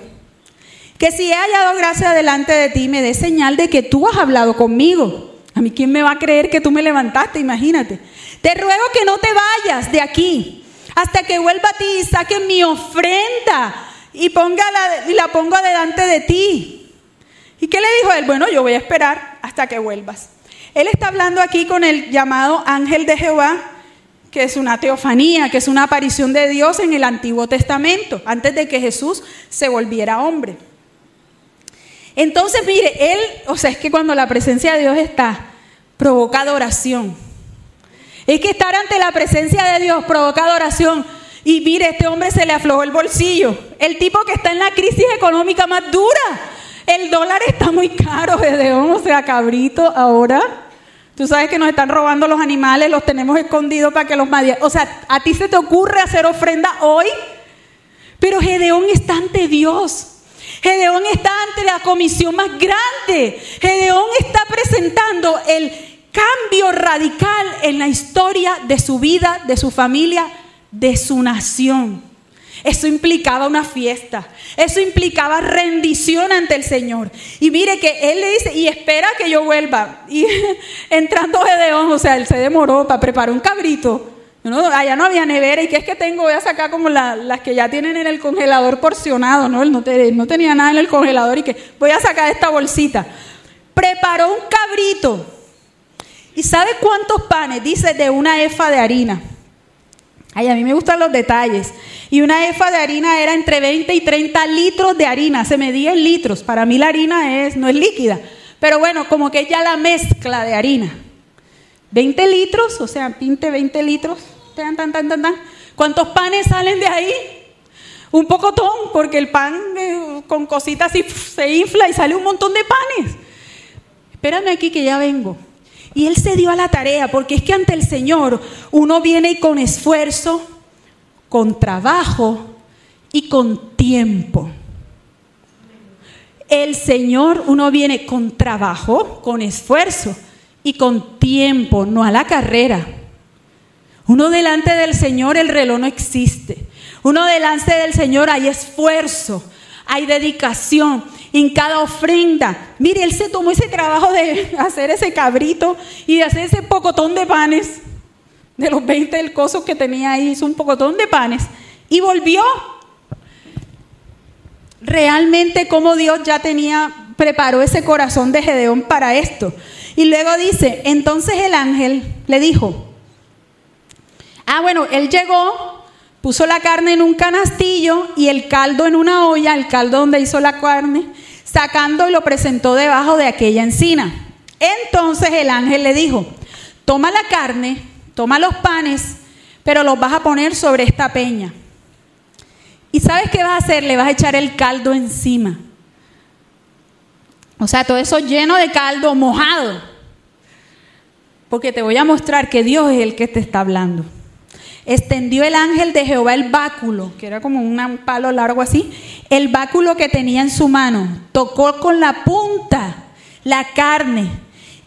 que si he hallado gracia delante de ti, me dé señal de que tú has hablado conmigo. A mí, ¿quién me va a creer que tú me levantaste? Imagínate. Te ruego que no te vayas de aquí hasta que vuelva a ti y saque mi ofrenda y, y la ponga delante de ti. ¿Y qué le dijo él? Bueno, yo voy a esperar hasta que vuelvas. Él está hablando aquí con el llamado ángel de Jehová, que es una teofanía, que es una aparición de Dios en el Antiguo Testamento, antes de que Jesús se volviera hombre. Entonces, mire, él, o sea, es que cuando la presencia de Dios está, provoca adoración. Es que estar ante la presencia de Dios provoca adoración. Y mire, este hombre se le aflojó el bolsillo. El tipo que está en la crisis económica más dura. El dólar está muy caro, Gedeón, o sea, cabrito, ahora. Tú sabes que nos están robando los animales, los tenemos escondidos para que los madien. O sea, a ti se te ocurre hacer ofrenda hoy, pero Gedeón está ante Dios. Gedeón está ante la comisión más grande. Gedeón está presentando el cambio radical en la historia de su vida, de su familia, de su nación. Eso implicaba una fiesta, eso implicaba rendición ante el Señor. Y mire que él le dice, y espera que yo vuelva. Y entrando Gedeón, o sea, él se demoró para preparar un cabrito. Allá no había nevera y que es que tengo, voy a sacar como las que ya tienen en el congelador porcionado, ¿no? Él no, no tenía nada en el congelador y que voy a sacar esta bolsita. Preparó un cabrito ¿Y sabe cuántos panes? Dice de una efa de harina. Ay, a mí me gustan los detalles. Y una efa de harina era entre 20 y 30 litros de harina. Se medía en litros. Para mí la harina es, no es líquida. Pero bueno, como que ya la mezcla de harina. 20 litros, o sea, pinte 20 litros. ¿Cuántos panes salen de ahí? Un pocotón, porque el pan eh, con cositas se infla y sale un montón de panes. Espérame aquí que ya vengo. Y él se dio a la tarea, porque es que ante el Señor uno viene con esfuerzo, con trabajo y con tiempo. El Señor uno viene con trabajo, con esfuerzo y con tiempo, no a la carrera. Uno delante del Señor el reloj no existe. Uno delante del Señor hay esfuerzo, hay dedicación en cada ofrenda. Mire, Él se tomó ese trabajo de hacer ese cabrito y de hacer ese pocotón de panes. De los 20 del coso que tenía ahí, hizo un pocotón de panes. Y volvió realmente como Dios ya tenía, preparó ese corazón de Gedeón para esto. Y luego dice, entonces el ángel le dijo, ah, bueno, él llegó, puso la carne en un canastillo y el caldo en una olla, el caldo donde hizo la carne, sacando y lo presentó debajo de aquella encina. Entonces el ángel le dijo, toma la carne, toma los panes, pero los vas a poner sobre esta peña. ¿Y sabes qué vas a hacer? Le vas a echar el caldo encima. O sea, todo eso lleno de caldo mojado. Porque te voy a mostrar que Dios es el que te está hablando. Extendió el ángel de Jehová el báculo, que era como un palo largo así, el báculo que tenía en su mano. Tocó con la punta la carne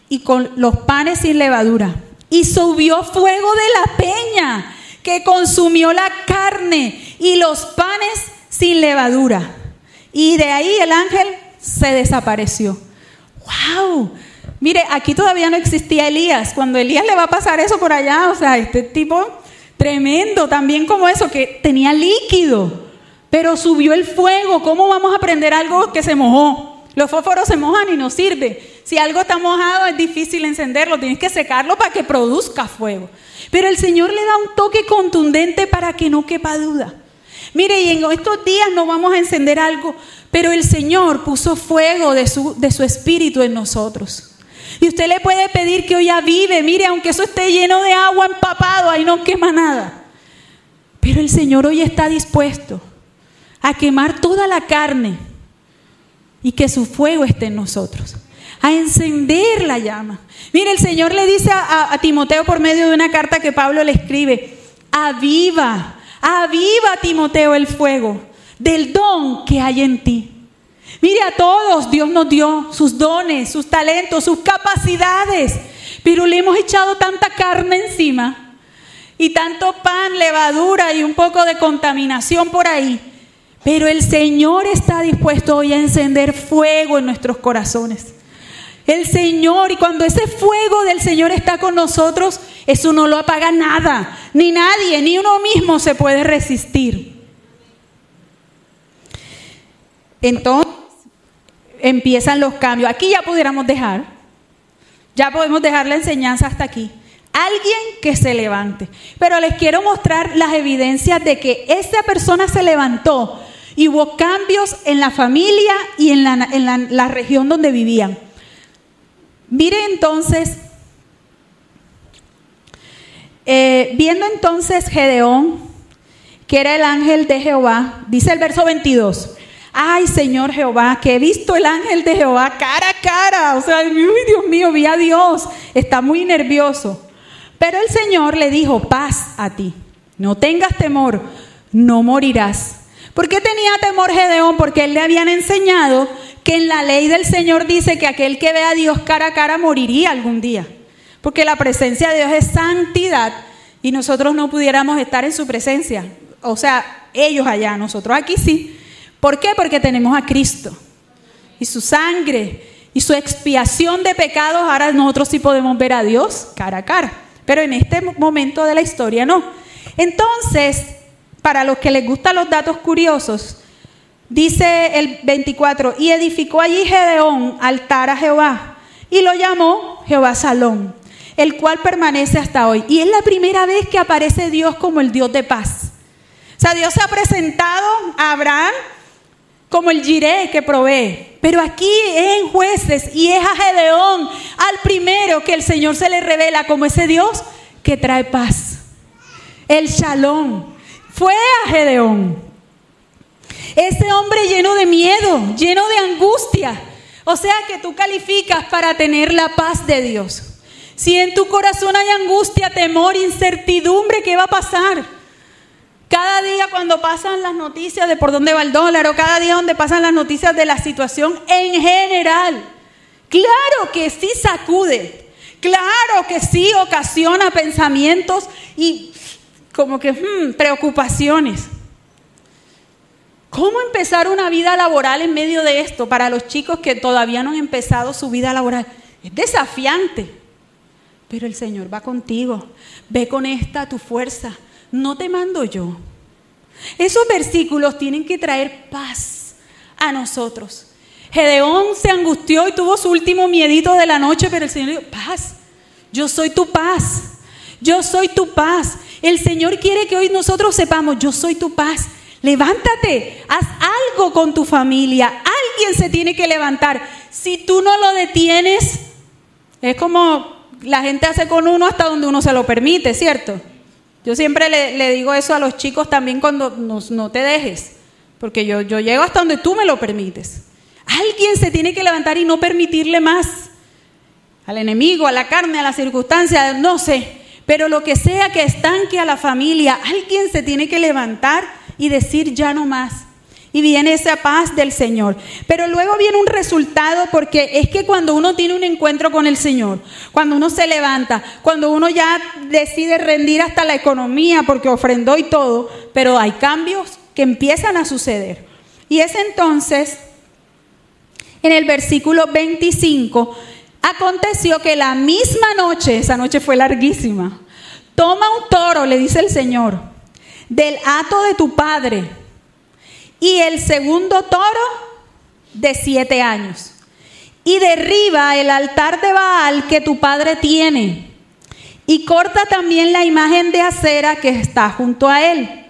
y con los panes sin levadura. Y subió fuego de la peña que consumió la carne y los panes sin levadura. Y de ahí el ángel se desapareció. ¡Wow! Mire, aquí todavía no existía Elías. Cuando Elías le va a pasar eso por allá, o sea, este tipo tremendo, también como eso, que tenía líquido, pero subió el fuego. ¿Cómo vamos a prender algo que se mojó? Los fósforos se mojan y no sirve. Si algo está mojado es difícil encenderlo, tienes que secarlo para que produzca fuego. Pero el Señor le da un toque contundente para que no quepa duda. Mire, y en estos días no vamos a encender algo, pero el Señor puso fuego de su, de su espíritu en nosotros. Y usted le puede pedir que hoy avive, mire, aunque eso esté lleno de agua empapado, ahí no quema nada. Pero el Señor hoy está dispuesto a quemar toda la carne y que su fuego esté en nosotros, a encender la llama. Mire, el Señor le dice a, a Timoteo por medio de una carta que Pablo le escribe, aviva, Aviva, Timoteo, el fuego del don que hay en ti. Mire a todos, Dios nos dio sus dones, sus talentos, sus capacidades, pero le hemos echado tanta carne encima y tanto pan, levadura y un poco de contaminación por ahí. Pero el Señor está dispuesto hoy a encender fuego en nuestros corazones. El Señor, y cuando ese fuego del Señor está con nosotros, eso no lo apaga nada, ni nadie, ni uno mismo se puede resistir. Entonces empiezan los cambios. Aquí ya pudiéramos dejar, ya podemos dejar la enseñanza hasta aquí. Alguien que se levante. Pero les quiero mostrar las evidencias de que esa persona se levantó y hubo cambios en la familia y en la, en la región donde vivían. Mire entonces, eh, viendo entonces Gedeón, que era el ángel de Jehová, dice el verso 22. Ay, Señor Jehová, que he visto el ángel de Jehová cara a cara. O sea, Dios mío, vi a Dios. Está muy nervioso. Pero el Señor le dijo, paz a ti. No tengas temor, no morirás. ¿Por qué tenía temor Gedeón? Porque él le habían enseñado que en la ley del Señor dice que aquel que ve a Dios cara a cara moriría algún día. Porque la presencia de Dios es santidad y nosotros no pudiéramos estar en su presencia. O sea, ellos allá, nosotros aquí sí. ¿Por qué? Porque tenemos a Cristo y su sangre y su expiación de pecados. Ahora nosotros sí podemos ver a Dios cara a cara. Pero en este momento de la historia no. Entonces, para los que les gustan los datos curiosos, Dice el 24, y edificó allí Gedeón altar a Jehová y lo llamó Jehová Salón, el cual permanece hasta hoy. Y es la primera vez que aparece Dios como el Dios de paz. O sea, Dios se ha presentado a Abraham como el Jiré que provee. Pero aquí es en jueces y es a Gedeón, al primero que el Señor se le revela como ese Dios que trae paz. el shalom. Fue a Gedeón. Ese hombre lleno de miedo, lleno de angustia. O sea que tú calificas para tener la paz de Dios. Si en tu corazón hay angustia, temor, incertidumbre, ¿qué va a pasar? Cada día cuando pasan las noticias de por dónde va el dólar o cada día donde pasan las noticias de la situación en general, claro que sí sacude, claro que sí ocasiona pensamientos y como que hmm, preocupaciones. ¿Cómo empezar una vida laboral en medio de esto para los chicos que todavía no han empezado su vida laboral? Es desafiante. Pero el Señor va contigo. Ve con esta tu fuerza. No te mando yo. Esos versículos tienen que traer paz a nosotros. Gedeón se angustió y tuvo su último miedito de la noche, pero el Señor dijo, paz, yo soy tu paz, yo soy tu paz. El Señor quiere que hoy nosotros sepamos, yo soy tu paz. Levántate, haz algo con tu familia, alguien se tiene que levantar. Si tú no lo detienes, es como la gente hace con uno hasta donde uno se lo permite, ¿cierto? Yo siempre le, digo eso a los chicos también cuando no te dejes, porque yo, yo llego hasta donde tú me lo permites. Alguien se tiene que levantar y no permitirle más al enemigo, a la carne, a la circunstancia, no sé, pero lo que sea que estanque a la familia, alguien se tiene que levantar y decir ya no más y viene esa paz del Señor. Pero luego viene un resultado porque es que cuando uno tiene un encuentro con el Señor, cuando uno se levanta, cuando uno ya decide rendir hasta la economía porque ofrendó y todo, pero hay cambios que empiezan a suceder. Y es entonces, en el versículo 25, aconteció que la misma noche, esa noche fue larguísima, toma un toro, le dice el Señor, del hato de tu padre y el segundo toro de siete años. Y derriba el altar de Baal que tu padre tiene. Y corta también la imagen de acera que está junto a él.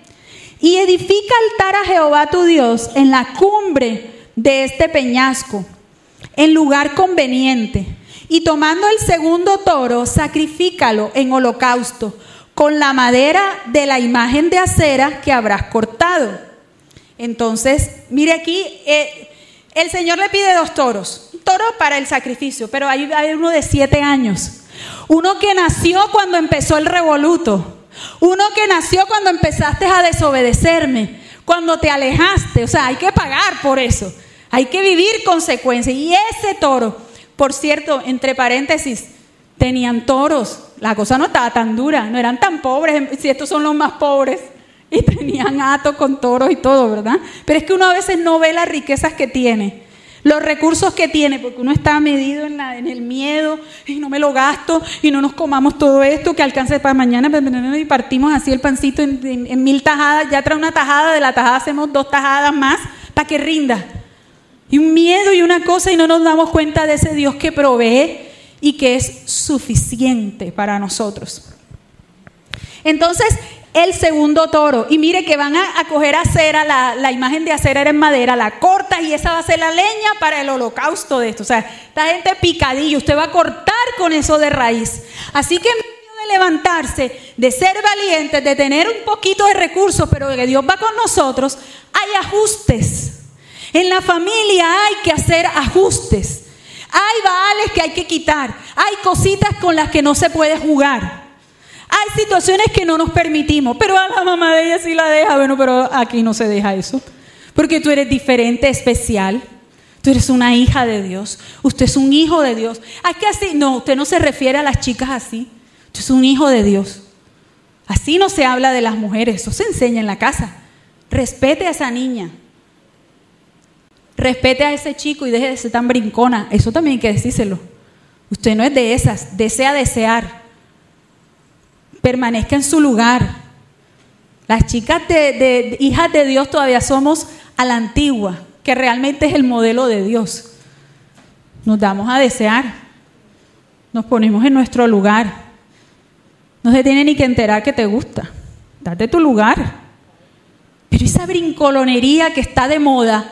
Y edifica altar a Jehová tu Dios en la cumbre de este peñasco, en lugar conveniente. Y tomando el segundo toro, sacrifícalo en holocausto con la madera de la imagen de acera que habrás cortado entonces, mire aquí, eh, el Señor le pide dos toros, un toro para el sacrificio, pero hay, hay uno de siete años, uno que nació cuando empezó el revoluto, uno que nació cuando empezaste a desobedecerme, cuando te alejaste, o sea, hay que pagar por eso, hay que vivir consecuencias. Y ese toro, por cierto, entre paréntesis, tenían toros, la cosa no estaba tan dura, no eran tan pobres, si estos son los más pobres y tenían atos con toros y todo, ¿verdad? Pero es que uno a veces no ve las riquezas que tiene, los recursos que tiene, porque uno está medido en, en el miedo, y no me lo gasto, y no nos comamos todo esto que alcance para mañana, y partimos así el pancito en, mil tajadas, ya trae una tajada, de la tajada hacemos dos tajadas más para que rinda. Y un miedo y una cosa, y no nos damos cuenta de ese Dios que provee y que es suficiente para nosotros. Entonces, el segundo toro. Y mire que van a, coger acera, la, la, imagen de acera era en madera, la corta y esa va a ser la leña para el holocausto de esto. O sea, esta gente picadillo, usted va a cortar con eso de raíz. Así que en medio de levantarse, de ser valientes, de tener un poquito de recursos, pero que Dios va con nosotros, hay ajustes. En la familia hay que hacer ajustes. Hay baales que hay que quitar. Hay cositas con las que no se puede jugar. Hay situaciones que no nos permitimos, pero a la mamá de ella sí la deja. Bueno, pero aquí no se deja eso. Porque tú eres diferente, especial. Tú eres una hija de Dios. Usted es un hijo de Dios. Hay que así. No, usted no se refiere a las chicas así. Usted es un hijo de Dios. Así no se habla de las mujeres. Eso se enseña en la casa. Respete a esa niña. Respete a ese chico y deje de ser tan brincona. Eso también hay que decírselo. Usted no es de esas. Desea desear permanezca en su lugar. Las chicas de, hijas de Dios todavía somos a la antigua, que realmente es el modelo de Dios. Nos damos a desear, nos ponemos en nuestro lugar. No se tiene ni que enterar que te gusta. Date tu lugar. Pero esa brincolonería que está de moda,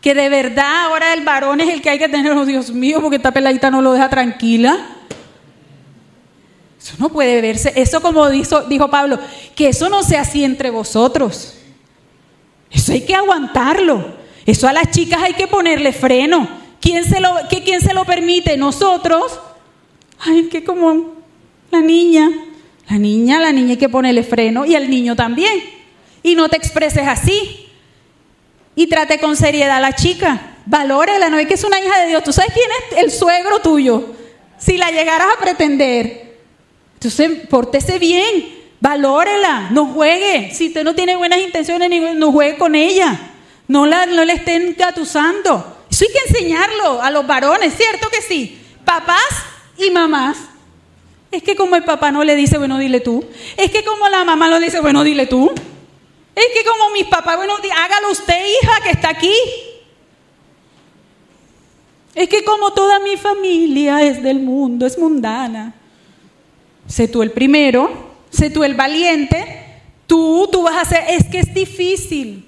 que de verdad ahora el varón es el que hay que tener, oh Dios mío, porque esta peladita no lo deja tranquila. Eso no puede verse. Eso como dijo, Pablo, que eso no sea así entre vosotros. Eso hay que aguantarlo. Eso a las chicas hay que ponerle freno. ¿Quién se lo, ¿quién se lo permite? Nosotros. Ay, que como la niña. La niña, la niña hay que ponerle freno y al niño también. Y no te expreses así. Y trate con seriedad a la chica. Valórela, no es que es una hija de Dios. ¿Tú sabes quién es el suegro tuyo? Si la llegaras a pretender. Entonces, pórtese bien, valórela, no juegue. Si usted no tiene buenas intenciones, no juegue con ella. No la, no le estén gatusando. Eso hay que enseñarlo a los varones, ¿cierto que sí? Papás y mamás. Es que como el papá no le dice, bueno, dile tú. Es que como la mamá no dice, bueno, dile tú. Es que como mis papás, bueno, hágalo usted, hija, que está aquí. Es que como toda mi familia es del mundo, es mundana. Sé tú el primero, sé tú el valiente, tú, tú vas a hacer, es que es difícil.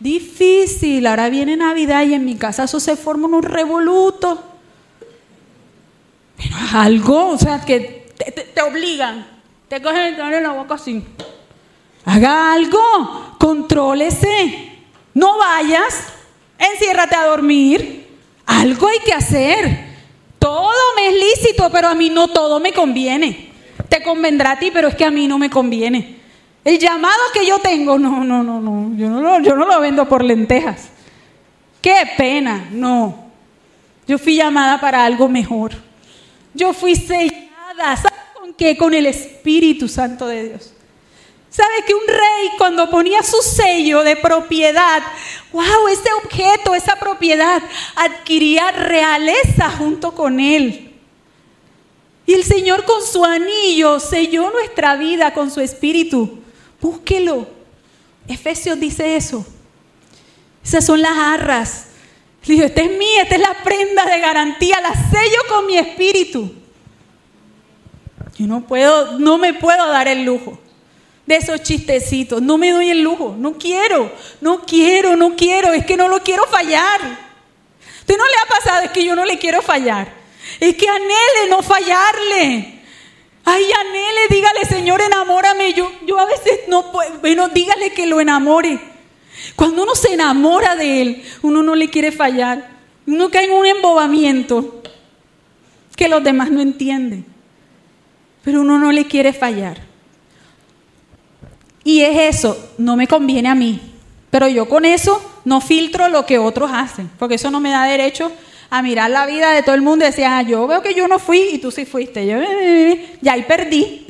Difícil, ahora viene Navidad y en mi casa eso se forma un revoluto. Pero algo, o sea, que te, obligan, te cogen en la boca así. Haga algo, contrólese, no vayas, enciérrate a dormir. Algo hay que hacer. Todo me es lícito, pero a mí no todo me conviene. Te convendrá a ti, pero es que a mí no me conviene. El llamado que yo tengo, no, no, no, no, yo no lo, yo no lo vendo por lentejas. Qué pena, no. Yo fui llamada para algo mejor. Yo fui sellada, ¿sabes con qué? Con el Espíritu Santo de Dios. ¿Sabe que un rey cuando ponía su sello de propiedad, wow, ese objeto, esa propiedad adquiría realeza junto con él? Y el Señor con su anillo selló nuestra vida con su espíritu. Búsquelo. Efesios dice eso. Esas son las arras. Dijo, esta es mía, esta es la prenda de garantía, la sello con mi espíritu. Yo no puedo, no me puedo dar el lujo de esos chistecitos. No me doy el lujo, no quiero, no quiero, no quiero, es que no lo quiero fallar. ¿Usted no le ha pasado? Es que yo no le quiero fallar. Es que anhele no fallarle. Ay, anhele, dígale, Señor, enamórame. Yo, yo a veces no puedo, bueno, dígale que lo enamore. Cuando uno se enamora de Él, uno no le quiere fallar. Uno cae en un embobamiento que los demás no entienden. Pero uno no le quiere fallar. Y es eso, no me conviene a mí. Pero yo con eso no filtro lo que otros hacen, porque eso no me da derecho a mirar la vida de todo el mundo y decir, ah, yo veo que yo no fui y tú sí fuiste. Yo, eh, ahí perdí.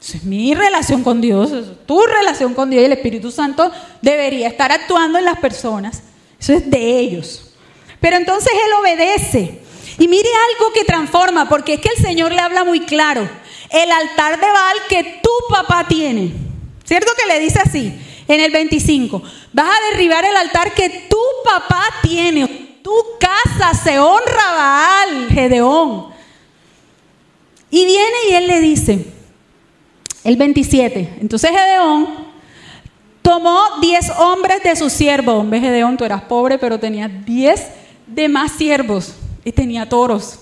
es mi relación con Dios, tu relación con Dios y el Espíritu Santo debería estar actuando en las personas. Eso es de ellos. Pero entonces Él obedece. Y mire algo que transforma, porque es que el Señor le habla muy claro. El altar de Baal que tu papá tiene ¿Cierto que le dice así? En el 25, vas a derribar el altar que tu papá tiene. Tu casa se honra Baal, Gedeón. Y viene y él le dice, el 27, entonces Gedeón tomó 10 hombres de sus siervos. Hombre, Gedeón, tú eras pobre, pero tenías 10 de más siervos y tenía toros.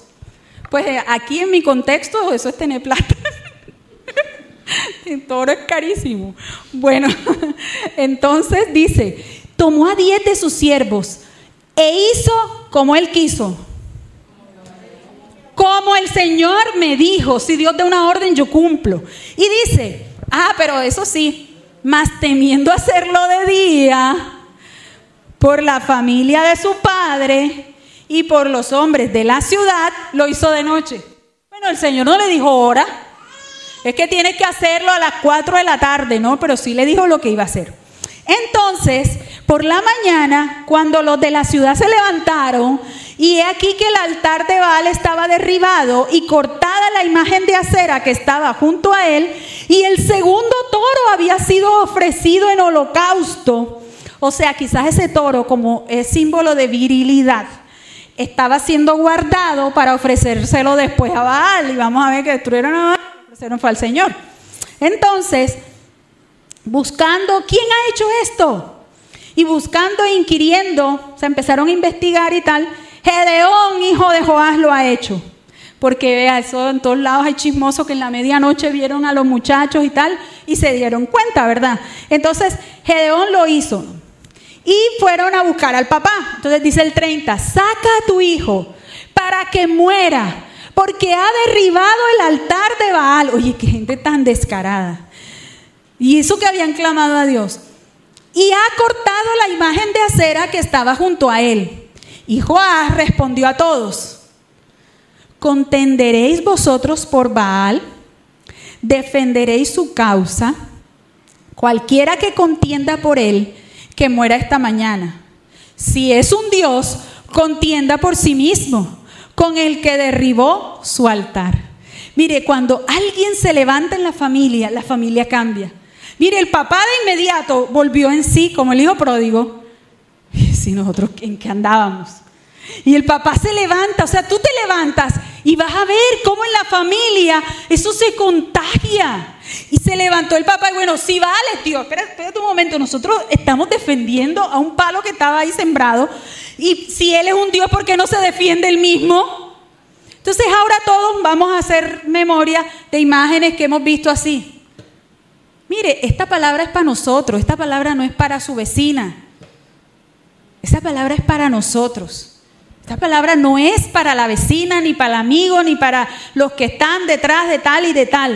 Pues eh, aquí en mi contexto eso es tener plata. El toro es carísimo. Bueno, entonces dice, tomó a diez de sus siervos e hizo como él quiso. Como el Señor me dijo, si Dios da una orden, yo cumplo. Y dice, ah, pero eso sí, más temiendo hacerlo de día, por la familia de su padre y por los hombres de la ciudad, lo hizo de noche. Bueno, el Señor no le dijo hora, es que tiene que hacerlo a las 4 de la tarde, ¿no? Pero sí le dijo lo que iba a hacer. Entonces, por la mañana, cuando los de la ciudad se levantaron, y he aquí que el altar de Baal estaba derribado y cortada la imagen de acera que estaba junto a él, y el segundo toro había sido ofrecido en holocausto. O sea, quizás ese toro, como es símbolo de virilidad, estaba siendo guardado para ofrecérselo después a Baal. Y vamos a ver que destruyeron a Baal no fue al Señor. Entonces, buscando, ¿quién ha hecho esto? Y buscando e inquiriendo, se empezaron a investigar y tal. Gedeón, hijo de Joás, lo ha hecho. porque vea, eso en todos lados hay chismosos que en la medianoche vieron a los muchachos y tal, y se dieron cuenta, ¿verdad? Entonces, Gedeón lo hizo. Y fueron a buscar al papá. Entonces dice el 30, saca a tu hijo para que muera, porque ha derribado el altar de Baal. Oye, qué gente tan descarada. Y eso que habían clamado a Dios. Y ha cortado la imagen de acera que estaba junto a él. Y Joás respondió a todos, ¿contenderéis vosotros por Baal? ¿Defenderéis su causa? Cualquiera que contienda por él, que muera esta mañana. Si es un Dios, contienda por sí mismo, con el que derribó su altar. Mire, cuando alguien se levanta en la familia, la familia cambia. Mire, el papá de inmediato volvió en sí como el hijo pródigo. Y si nosotros en qué andábamos. Y el papá se levanta, o sea, tú te levantas y vas a ver cómo en la familia eso se contagia. Y se levantó el papá y bueno, sí vale, tío, espérate, espérate un momento, nosotros estamos defendiendo a un palo que estaba ahí sembrado. Y si él es un Dios, ¿por qué no se defiende él mismo? Entonces ahora todos vamos a hacer memoria de imágenes que hemos visto así. Mire, esta palabra es para nosotros, esta palabra no es para su vecina. Esta palabra es para nosotros. Esta palabra no es para la vecina, ni para el amigo, ni para los que están detrás de tal y de tal.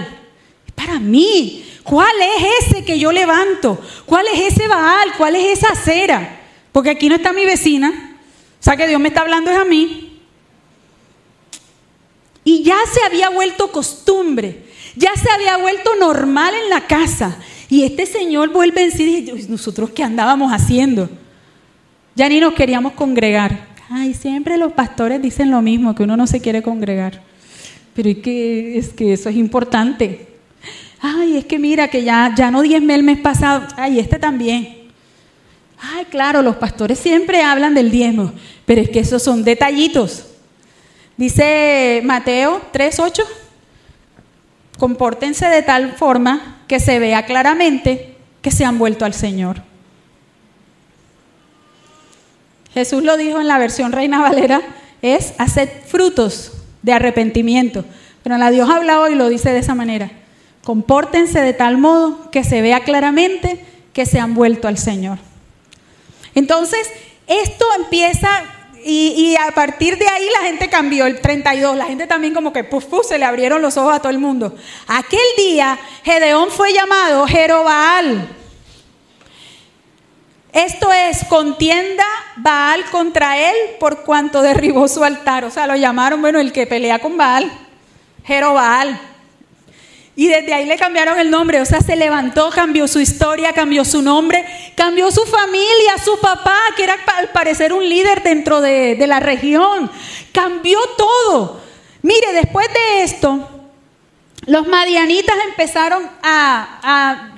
Es para mí. ¿Cuál es ese que yo levanto? ¿Cuál es ese Baal? ¿Cuál es esa acera? Porque aquí no está mi vecina. O sea que Dios me está hablando es a mí. Y ya se había vuelto costumbre ya se había vuelto normal en la casa. Y este señor vuelve en sí y dice, nosotros qué andábamos haciendo. Ya ni nos queríamos congregar. Ay, siempre los pastores dicen lo mismo, que uno no se quiere congregar. Pero es que, es que eso es importante. Ay, es que mira que ya, ya no diezmé el mes pasado. Ay, este también. Ay, claro, los pastores siempre hablan del diezmo, pero es que esos son detallitos. Dice Mateo 3.8 compórtense de tal forma que se vea claramente que se han vuelto al Señor. Jesús lo dijo en la versión Reina Valera, es hacer frutos de arrepentimiento. Pero la Dios habla hoy y lo dice de esa manera. Compórtense de tal modo que se vea claramente que se han vuelto al Señor. Entonces, esto empieza y, a partir de ahí la gente cambió, el 32, la gente también como que puf, se le abrieron los ojos a todo el mundo. Aquel día Gedeón fue llamado Jerobaal. Esto es, contienda Baal contra él por cuanto derribó su altar. O sea, lo llamaron, bueno, el que pelea con Baal, Jerobaal. Y desde ahí le cambiaron el nombre, o sea, se levantó, cambió su historia, cambió su nombre, cambió su familia, su papá, que era al parecer un líder dentro de, la región, cambió todo. Mire, después de esto, los madianitas empezaron a,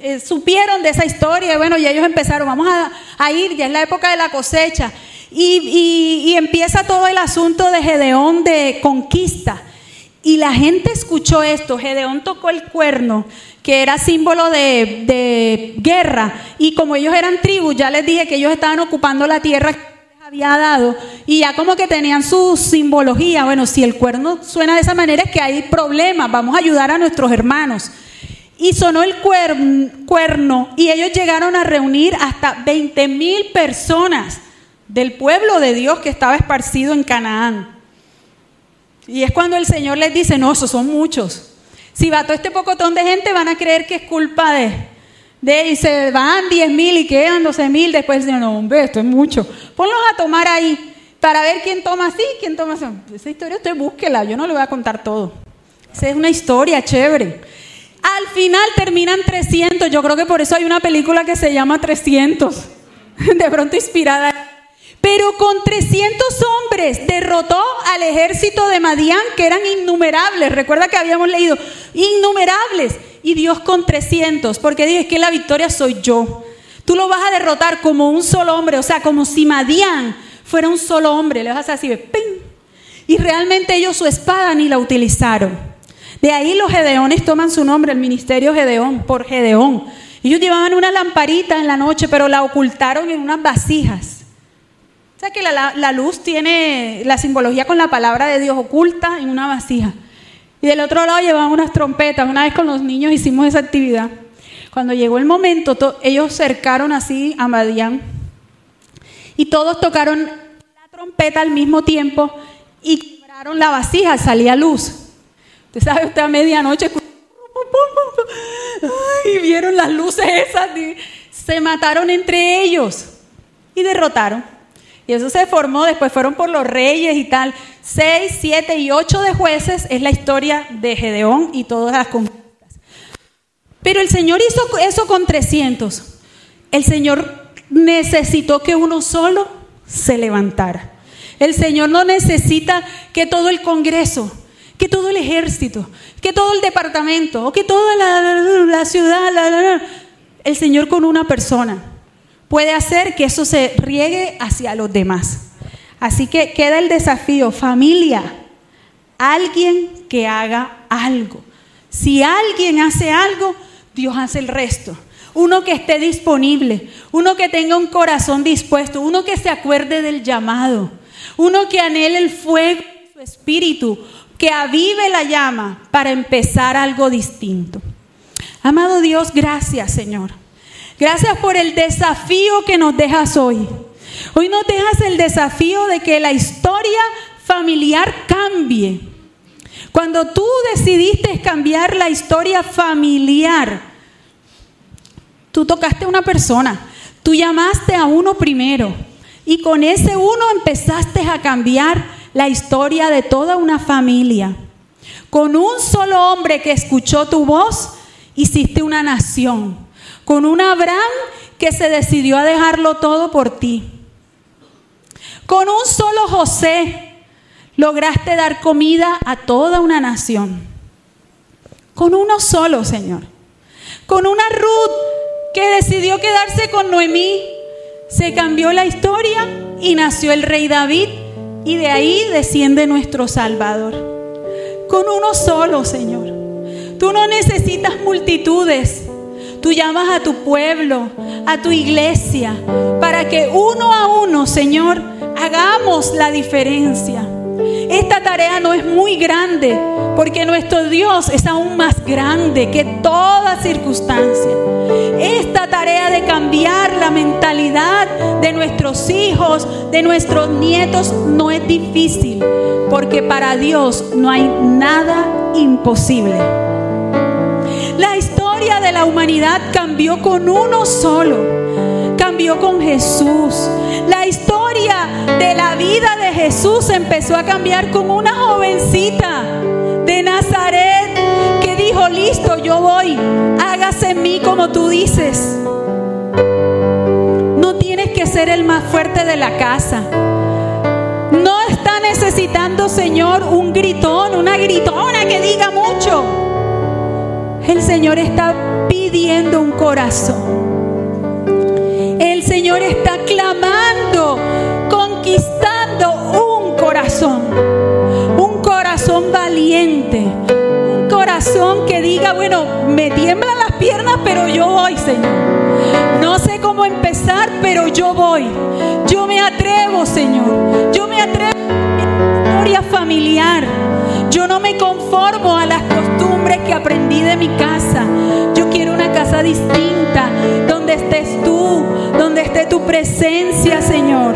eh, supieron de esa historia, y bueno, y ellos empezaron, vamos a, ir, ya es la época de la cosecha, y, y empieza todo el asunto de Gedeón de conquista. Y la gente escuchó esto. Gedeón tocó el cuerno, que era símbolo de, guerra. Y como ellos eran tribus, ya les dije que ellos estaban ocupando la tierra que les había dado. Y ya como que tenían su simbología. Bueno, si el cuerno suena de esa manera es que hay problemas. Vamos a ayudar a nuestros hermanos. Y sonó el cuerno y ellos llegaron a reunir hasta 20 mil personas del pueblo de Dios que estaba esparcido en Canaán. Y es cuando el Señor les dice, no, esos son muchos. Si va todo este pocotón de gente, van a creer que es culpa de, de y se van 10 mil y quedan 12 mil. Después dicen, no, hombre, esto es mucho. Ponlos a tomar ahí para ver quién toma así, quién toma así. Esa historia usted búsquela, yo no le voy a contar todo. Esa es una historia chévere. Al final terminan 300. Yo creo que por eso hay una película que se llama 300. De pronto inspirada pero con 300 hombres derrotó al ejército de Madián, que eran innumerables. Recuerda que habíamos leído, innumerables. Y Dios con 300, porque dice que la victoria soy yo. Tú lo vas a derrotar como un solo hombre, o sea, como si Madián fuera un solo hombre. Le vas a decir, ¡ping! Y realmente ellos su espada ni la utilizaron. De ahí los Gedeones toman su nombre, el ministerio Gedeón, por Gedeón. Ellos llevaban una lamparita en la noche, pero la ocultaron en unas vasijas. O sea que la, la luz tiene la simbología con la palabra de Dios oculta en una vasija. Y del otro lado llevaban unas trompetas. Una vez con los niños hicimos esa actividad. Cuando llegó el momento, ellos cercaron así a Madián y todos tocaron la trompeta al mismo tiempo y quebraron la vasija, salía luz. Usted sabe, usted a medianoche y vieron las luces esas, se mataron entre ellos y derrotaron. Y eso se formó, después fueron por los reyes y tal. Seis, siete y ocho de jueces es la historia de Gedeón y todas las conquistas. Pero el Señor hizo eso con 300. El Señor necesitó que uno solo se levantara. El Señor no necesita que todo el Congreso, que todo el ejército, que todo el departamento o que toda la, ciudad, el Señor con una persona puede hacer que eso se riegue hacia los demás. Así que queda el desafío, familia, alguien que haga algo. Si alguien hace algo, Dios hace el resto. Uno que esté disponible, uno que tenga un corazón dispuesto, uno que se acuerde del llamado, uno que anhele el fuego de su espíritu, que avive la llama para empezar algo distinto. Amado Dios, gracias Señor. Gracias por el desafío que nos dejas hoy. Hoy nos dejas el desafío de que la historia familiar cambie. Cuando tú decidiste cambiar la historia familiar, tú tocaste a una persona, tú llamaste a uno primero y con ese uno empezaste a cambiar la historia de toda una familia. Con un solo hombre que escuchó tu voz, hiciste una nación con un Abraham que se decidió a dejarlo todo por ti. Con un solo José lograste dar comida a toda una nación. Con uno solo, Señor. Con una Ruth que decidió quedarse con Noemí. Se cambió la historia y nació el rey David y de ahí desciende nuestro Salvador. Con uno solo, Señor. Tú no necesitas multitudes. Tú llamas a tu pueblo, a tu iglesia, para que uno a uno, Señor, hagamos la diferencia. Esta tarea no es muy grande, porque nuestro Dios es aún más grande que toda circunstancia. Esta tarea de cambiar la mentalidad de nuestros hijos, de nuestros nietos, no es difícil, porque para Dios no hay nada imposible. La de la humanidad cambió con uno solo. Cambió con Jesús. La historia de la vida de Jesús empezó a cambiar con una jovencita de Nazaret que dijo, listo, yo voy, hágase en mí como tú dices. No tienes que ser el más fuerte de la casa. No está necesitando, Señor, un gritón, una gritona que diga mucho. El Señor está pidiendo un corazón. El Señor está clamando, conquistando un corazón. Un corazón valiente. Un corazón que diga, bueno, me tiemblan las piernas, pero yo voy, Señor. No sé cómo empezar, pero yo voy. Yo me atrevo, Señor. Yo me atrevo familiar. Yo no me conformo a las costumbres que aprendí de mi casa. Yo quiero una casa distinta, donde estés tú, donde esté tu presencia, Señor.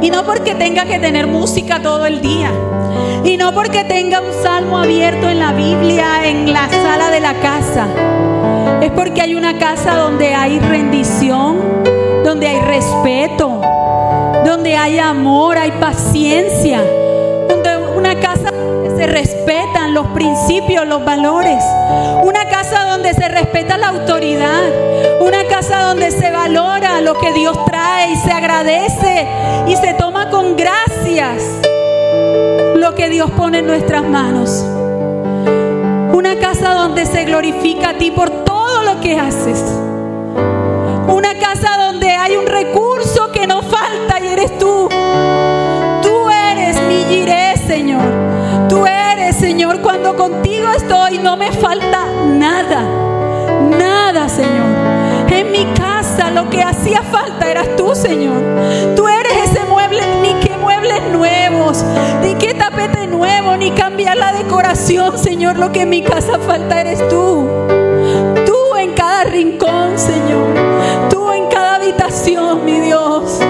Y no porque tenga que tener música todo el día. Y no porque tenga un salmo abierto en la Biblia, en la sala de la casa. Es porque hay una casa donde hay rendición, donde hay respeto, donde hay amor, hay paciencia una casa donde se respetan los principios, los valores. Una casa donde se respeta la autoridad. Una casa donde se valora lo que Dios trae y se agradece y se toma con gracias lo que Dios pone en nuestras manos. Una casa donde se glorifica a ti por todo lo que haces. Una casa donde hay un eres tú. Tú eres mi giré Señor. Tú eres, Señor, cuando contigo estoy, no me falta nada. Nada, Señor. En mi casa lo que hacía falta eras tú, Señor. Tú eres ese mueble, ni que muebles nuevos, ni que tapete nuevo, ni cambiar la decoración, Señor. Lo que en mi casa falta eres tú. Tú en cada rincón, Señor. Tú en cada habitación, mi Dios.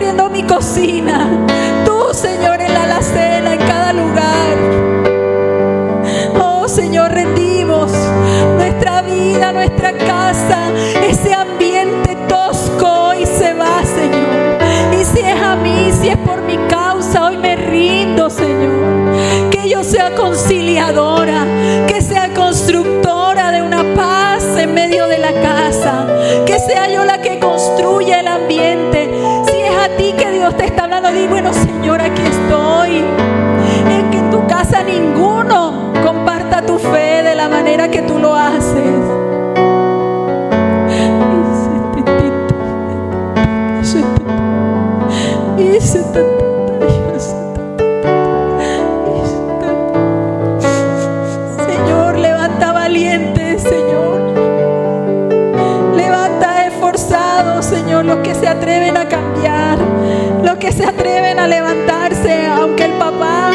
Mi cocina. Tú, Señor, en la alacena, en cada lugar. Oh, Señor, rendimos nuestra vida, nuestra casa, ese ambiente tosco hoy se va, Señor. Y si es a mí, si es por mi causa, hoy me rindo, Señor. Que yo sea conciliadora, que sea constructora de una paz en medio de la casa, que sea yo la que Te está hablando, di, bueno, Señor, aquí estoy. Es que en tu casa ninguno comparta tu fe de la manera que tú lo haces. Señor, levanta valientes, Señor. Levanta esforzados, Señor, los que se atreven a cambiar, los que se atreven a levantarse, aunque el papá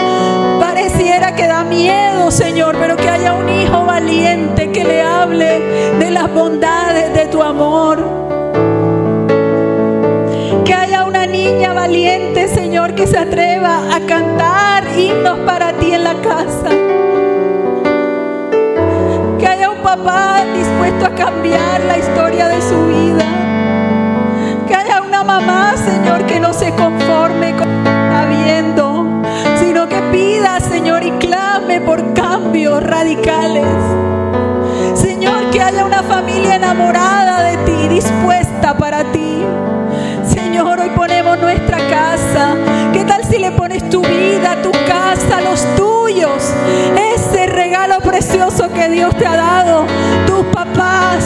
pareciera que da miedo, Señor, pero que haya un hijo valiente que le hable de las bondades de tu amor. Que haya una niña valiente, Señor, que se atreva a cantar himnos para ti en la casa. Que haya un papá dispuesto a cambiar la historia de su vida. Mamá, Señor, que no se conforme con lo que está viendo, sino que pida, Señor, y clame por cambios radicales. Señor, que haya una familia enamorada de ti, dispuesta para ti. Señor, hoy ponemos nuestra casa. ¿Qué tal si le pones tu vida, tu casa, los tuyos? Ese regalo precioso que Dios te ha dado. Tus papás,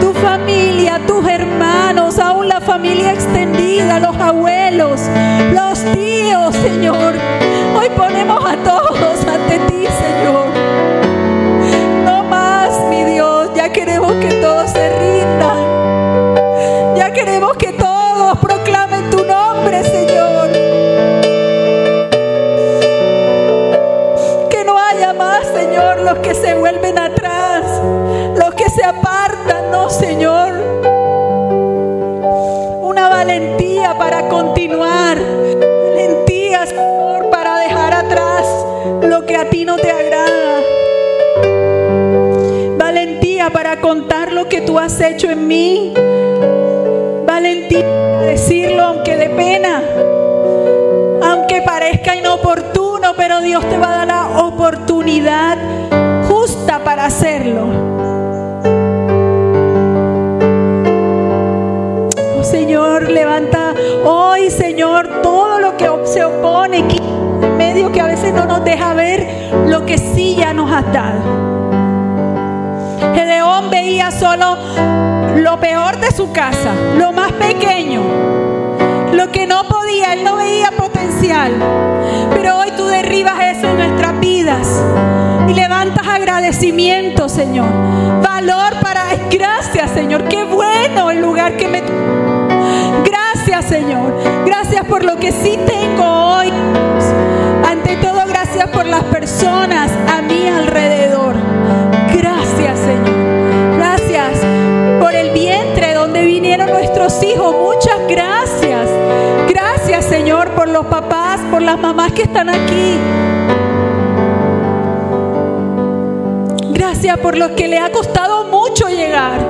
tu familia, tus hermanos, aún la familia extendida, los abuelos, los tíos, Señor. Hoy ponemos a todos ante que se vuelven atrás, los que se apartan, no, Señor. Una valentía para continuar. Valentía, para dejar atrás lo que a ti no te agrada. Valentía para contar lo que tú has hecho en mí valentía para decirlo aunque de pena, aunque parezca inoportuno, pero Dios te va a dar la oportunidad hacerlo. Oh Señor, levanta hoy, Señor, todo lo que se opone, medio que a veces no nos deja ver lo que sí ya nos has dado. Gedeón veía solo lo peor de su casa, lo más pequeño, lo que no podía, él no veía potencial. Pero hoy tú derribas eso en nuestras vidas y levantas agradecimiento, Señor. Valor para, gracias, Señor. Qué bueno el lugar que me... Gracias, Señor. Gracias por lo que sí tengo hoy. Ante todo, gracias por las personas a mi alrededor. Gracias, Señor. Gracias por el vientre donde vinieron nuestros hijos. Muchas gracias. Gracias, Señor, por los papás, por las mamás que están aquí. Gracias por los que le ha costado mucho llegar.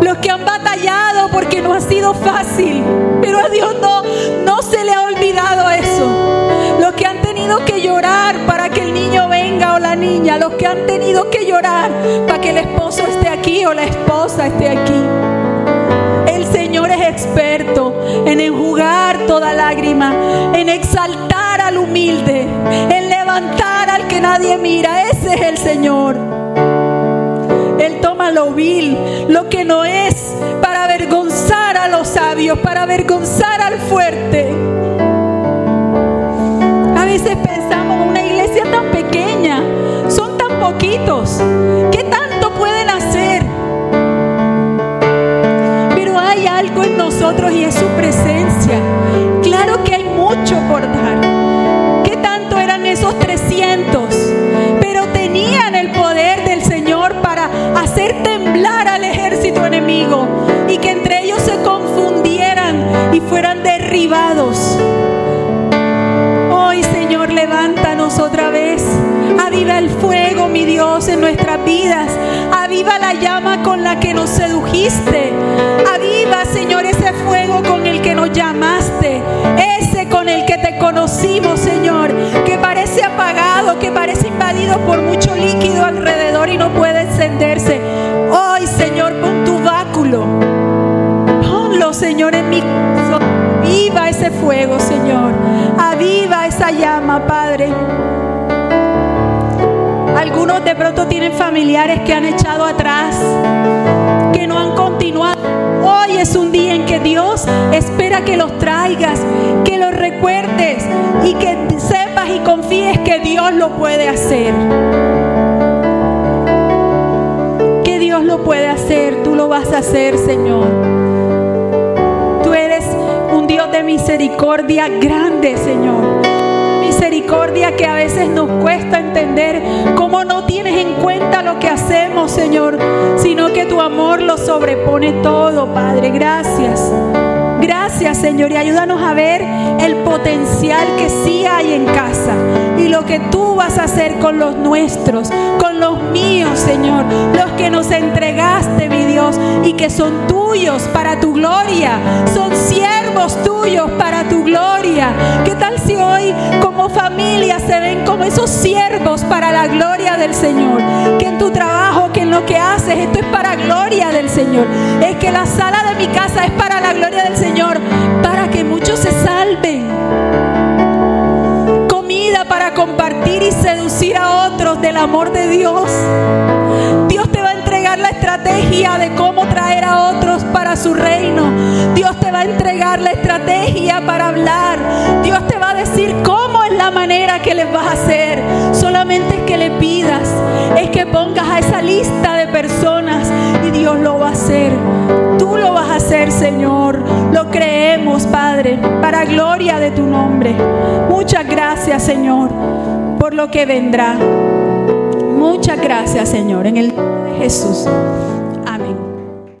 Los que han batallado porque no ha sido fácil. Pero a Dios no, no se le ha olvidado eso. Los que han tenido que llorar para que el niño venga o la niña. Los que han tenido que llorar para que el esposo esté aquí o la esposa esté aquí. Señor es experto en enjugar toda lágrima, en exaltar al humilde, en levantar al que nadie mira. Ese es el Señor. Él toma lo vil, lo que no es, para avergonzar a los sabios, para avergonzar al fuerte. Nosotros y es su presencia. Claro que hay mucho por dar. ¿Qué tanto eran esos 300? Pero tenían el poder del Señor para hacer temblar al ejército enemigo y que entre ellos se confundieran y fueran derribados. Hoy, Señor, levántanos otra vez. Aviva el fuego, mi Dios, en nuestras vidas. Aviva la llama con la que nos sedujiste. Aviva, llamaste. Ese con el que te conocimos, Señor. Que parece apagado, que parece invadido por mucho líquido alrededor y no puede encenderse. Hoy, Señor, pon tu báculo. Ponlo, Señor, en mi corazón. Aviva ese fuego, Señor. Aviva esa llama, Padre. Algunos de pronto tienen familiares que han echado atrás, que no han continuado. Hoy es un día en que Dios espera que los traigas, que los recuerdes y que sepas y confíes que Dios lo puede hacer. Que Dios lo puede hacer, tú lo vas a hacer, Señor. Tú eres un Dios de misericordia grande, Señor que a veces nos cuesta entender cómo no tienes en cuenta lo que hacemos, Señor, sino que tu amor lo sobrepone todo, Padre. Gracias. Gracias, Señor, y ayúdanos a ver el potencial que sí hay en casa y lo que tú vas a hacer con los nuestros, con los míos, Señor, los que nos entregaste, mi Dios, y que son tuyos para tu gloria, son tuyos para tu gloria. ¿Qué tal si hoy como familia se ven como esos siervos para la gloria del Señor? Que en tu trabajo, que en lo que haces, esto es para gloria del Señor. Es que la sala de mi casa es para la gloria del Señor para que muchos se salven. Comida para compartir y seducir a otros del amor de Dios. Dios la estrategia de cómo traer a otros para su reino. Dios te va a entregar la estrategia para hablar. Dios te va a decir cómo es la manera que les vas a hacer. Solamente es que le pidas, es que pongas a esa lista de personas y Dios lo va a hacer. Tú lo vas a hacer, Señor. Lo creemos, Padre, para gloria de tu nombre. Muchas gracias, Señor, por lo que vendrá. Muchas gracias, Señor, en el nombre de Jesús.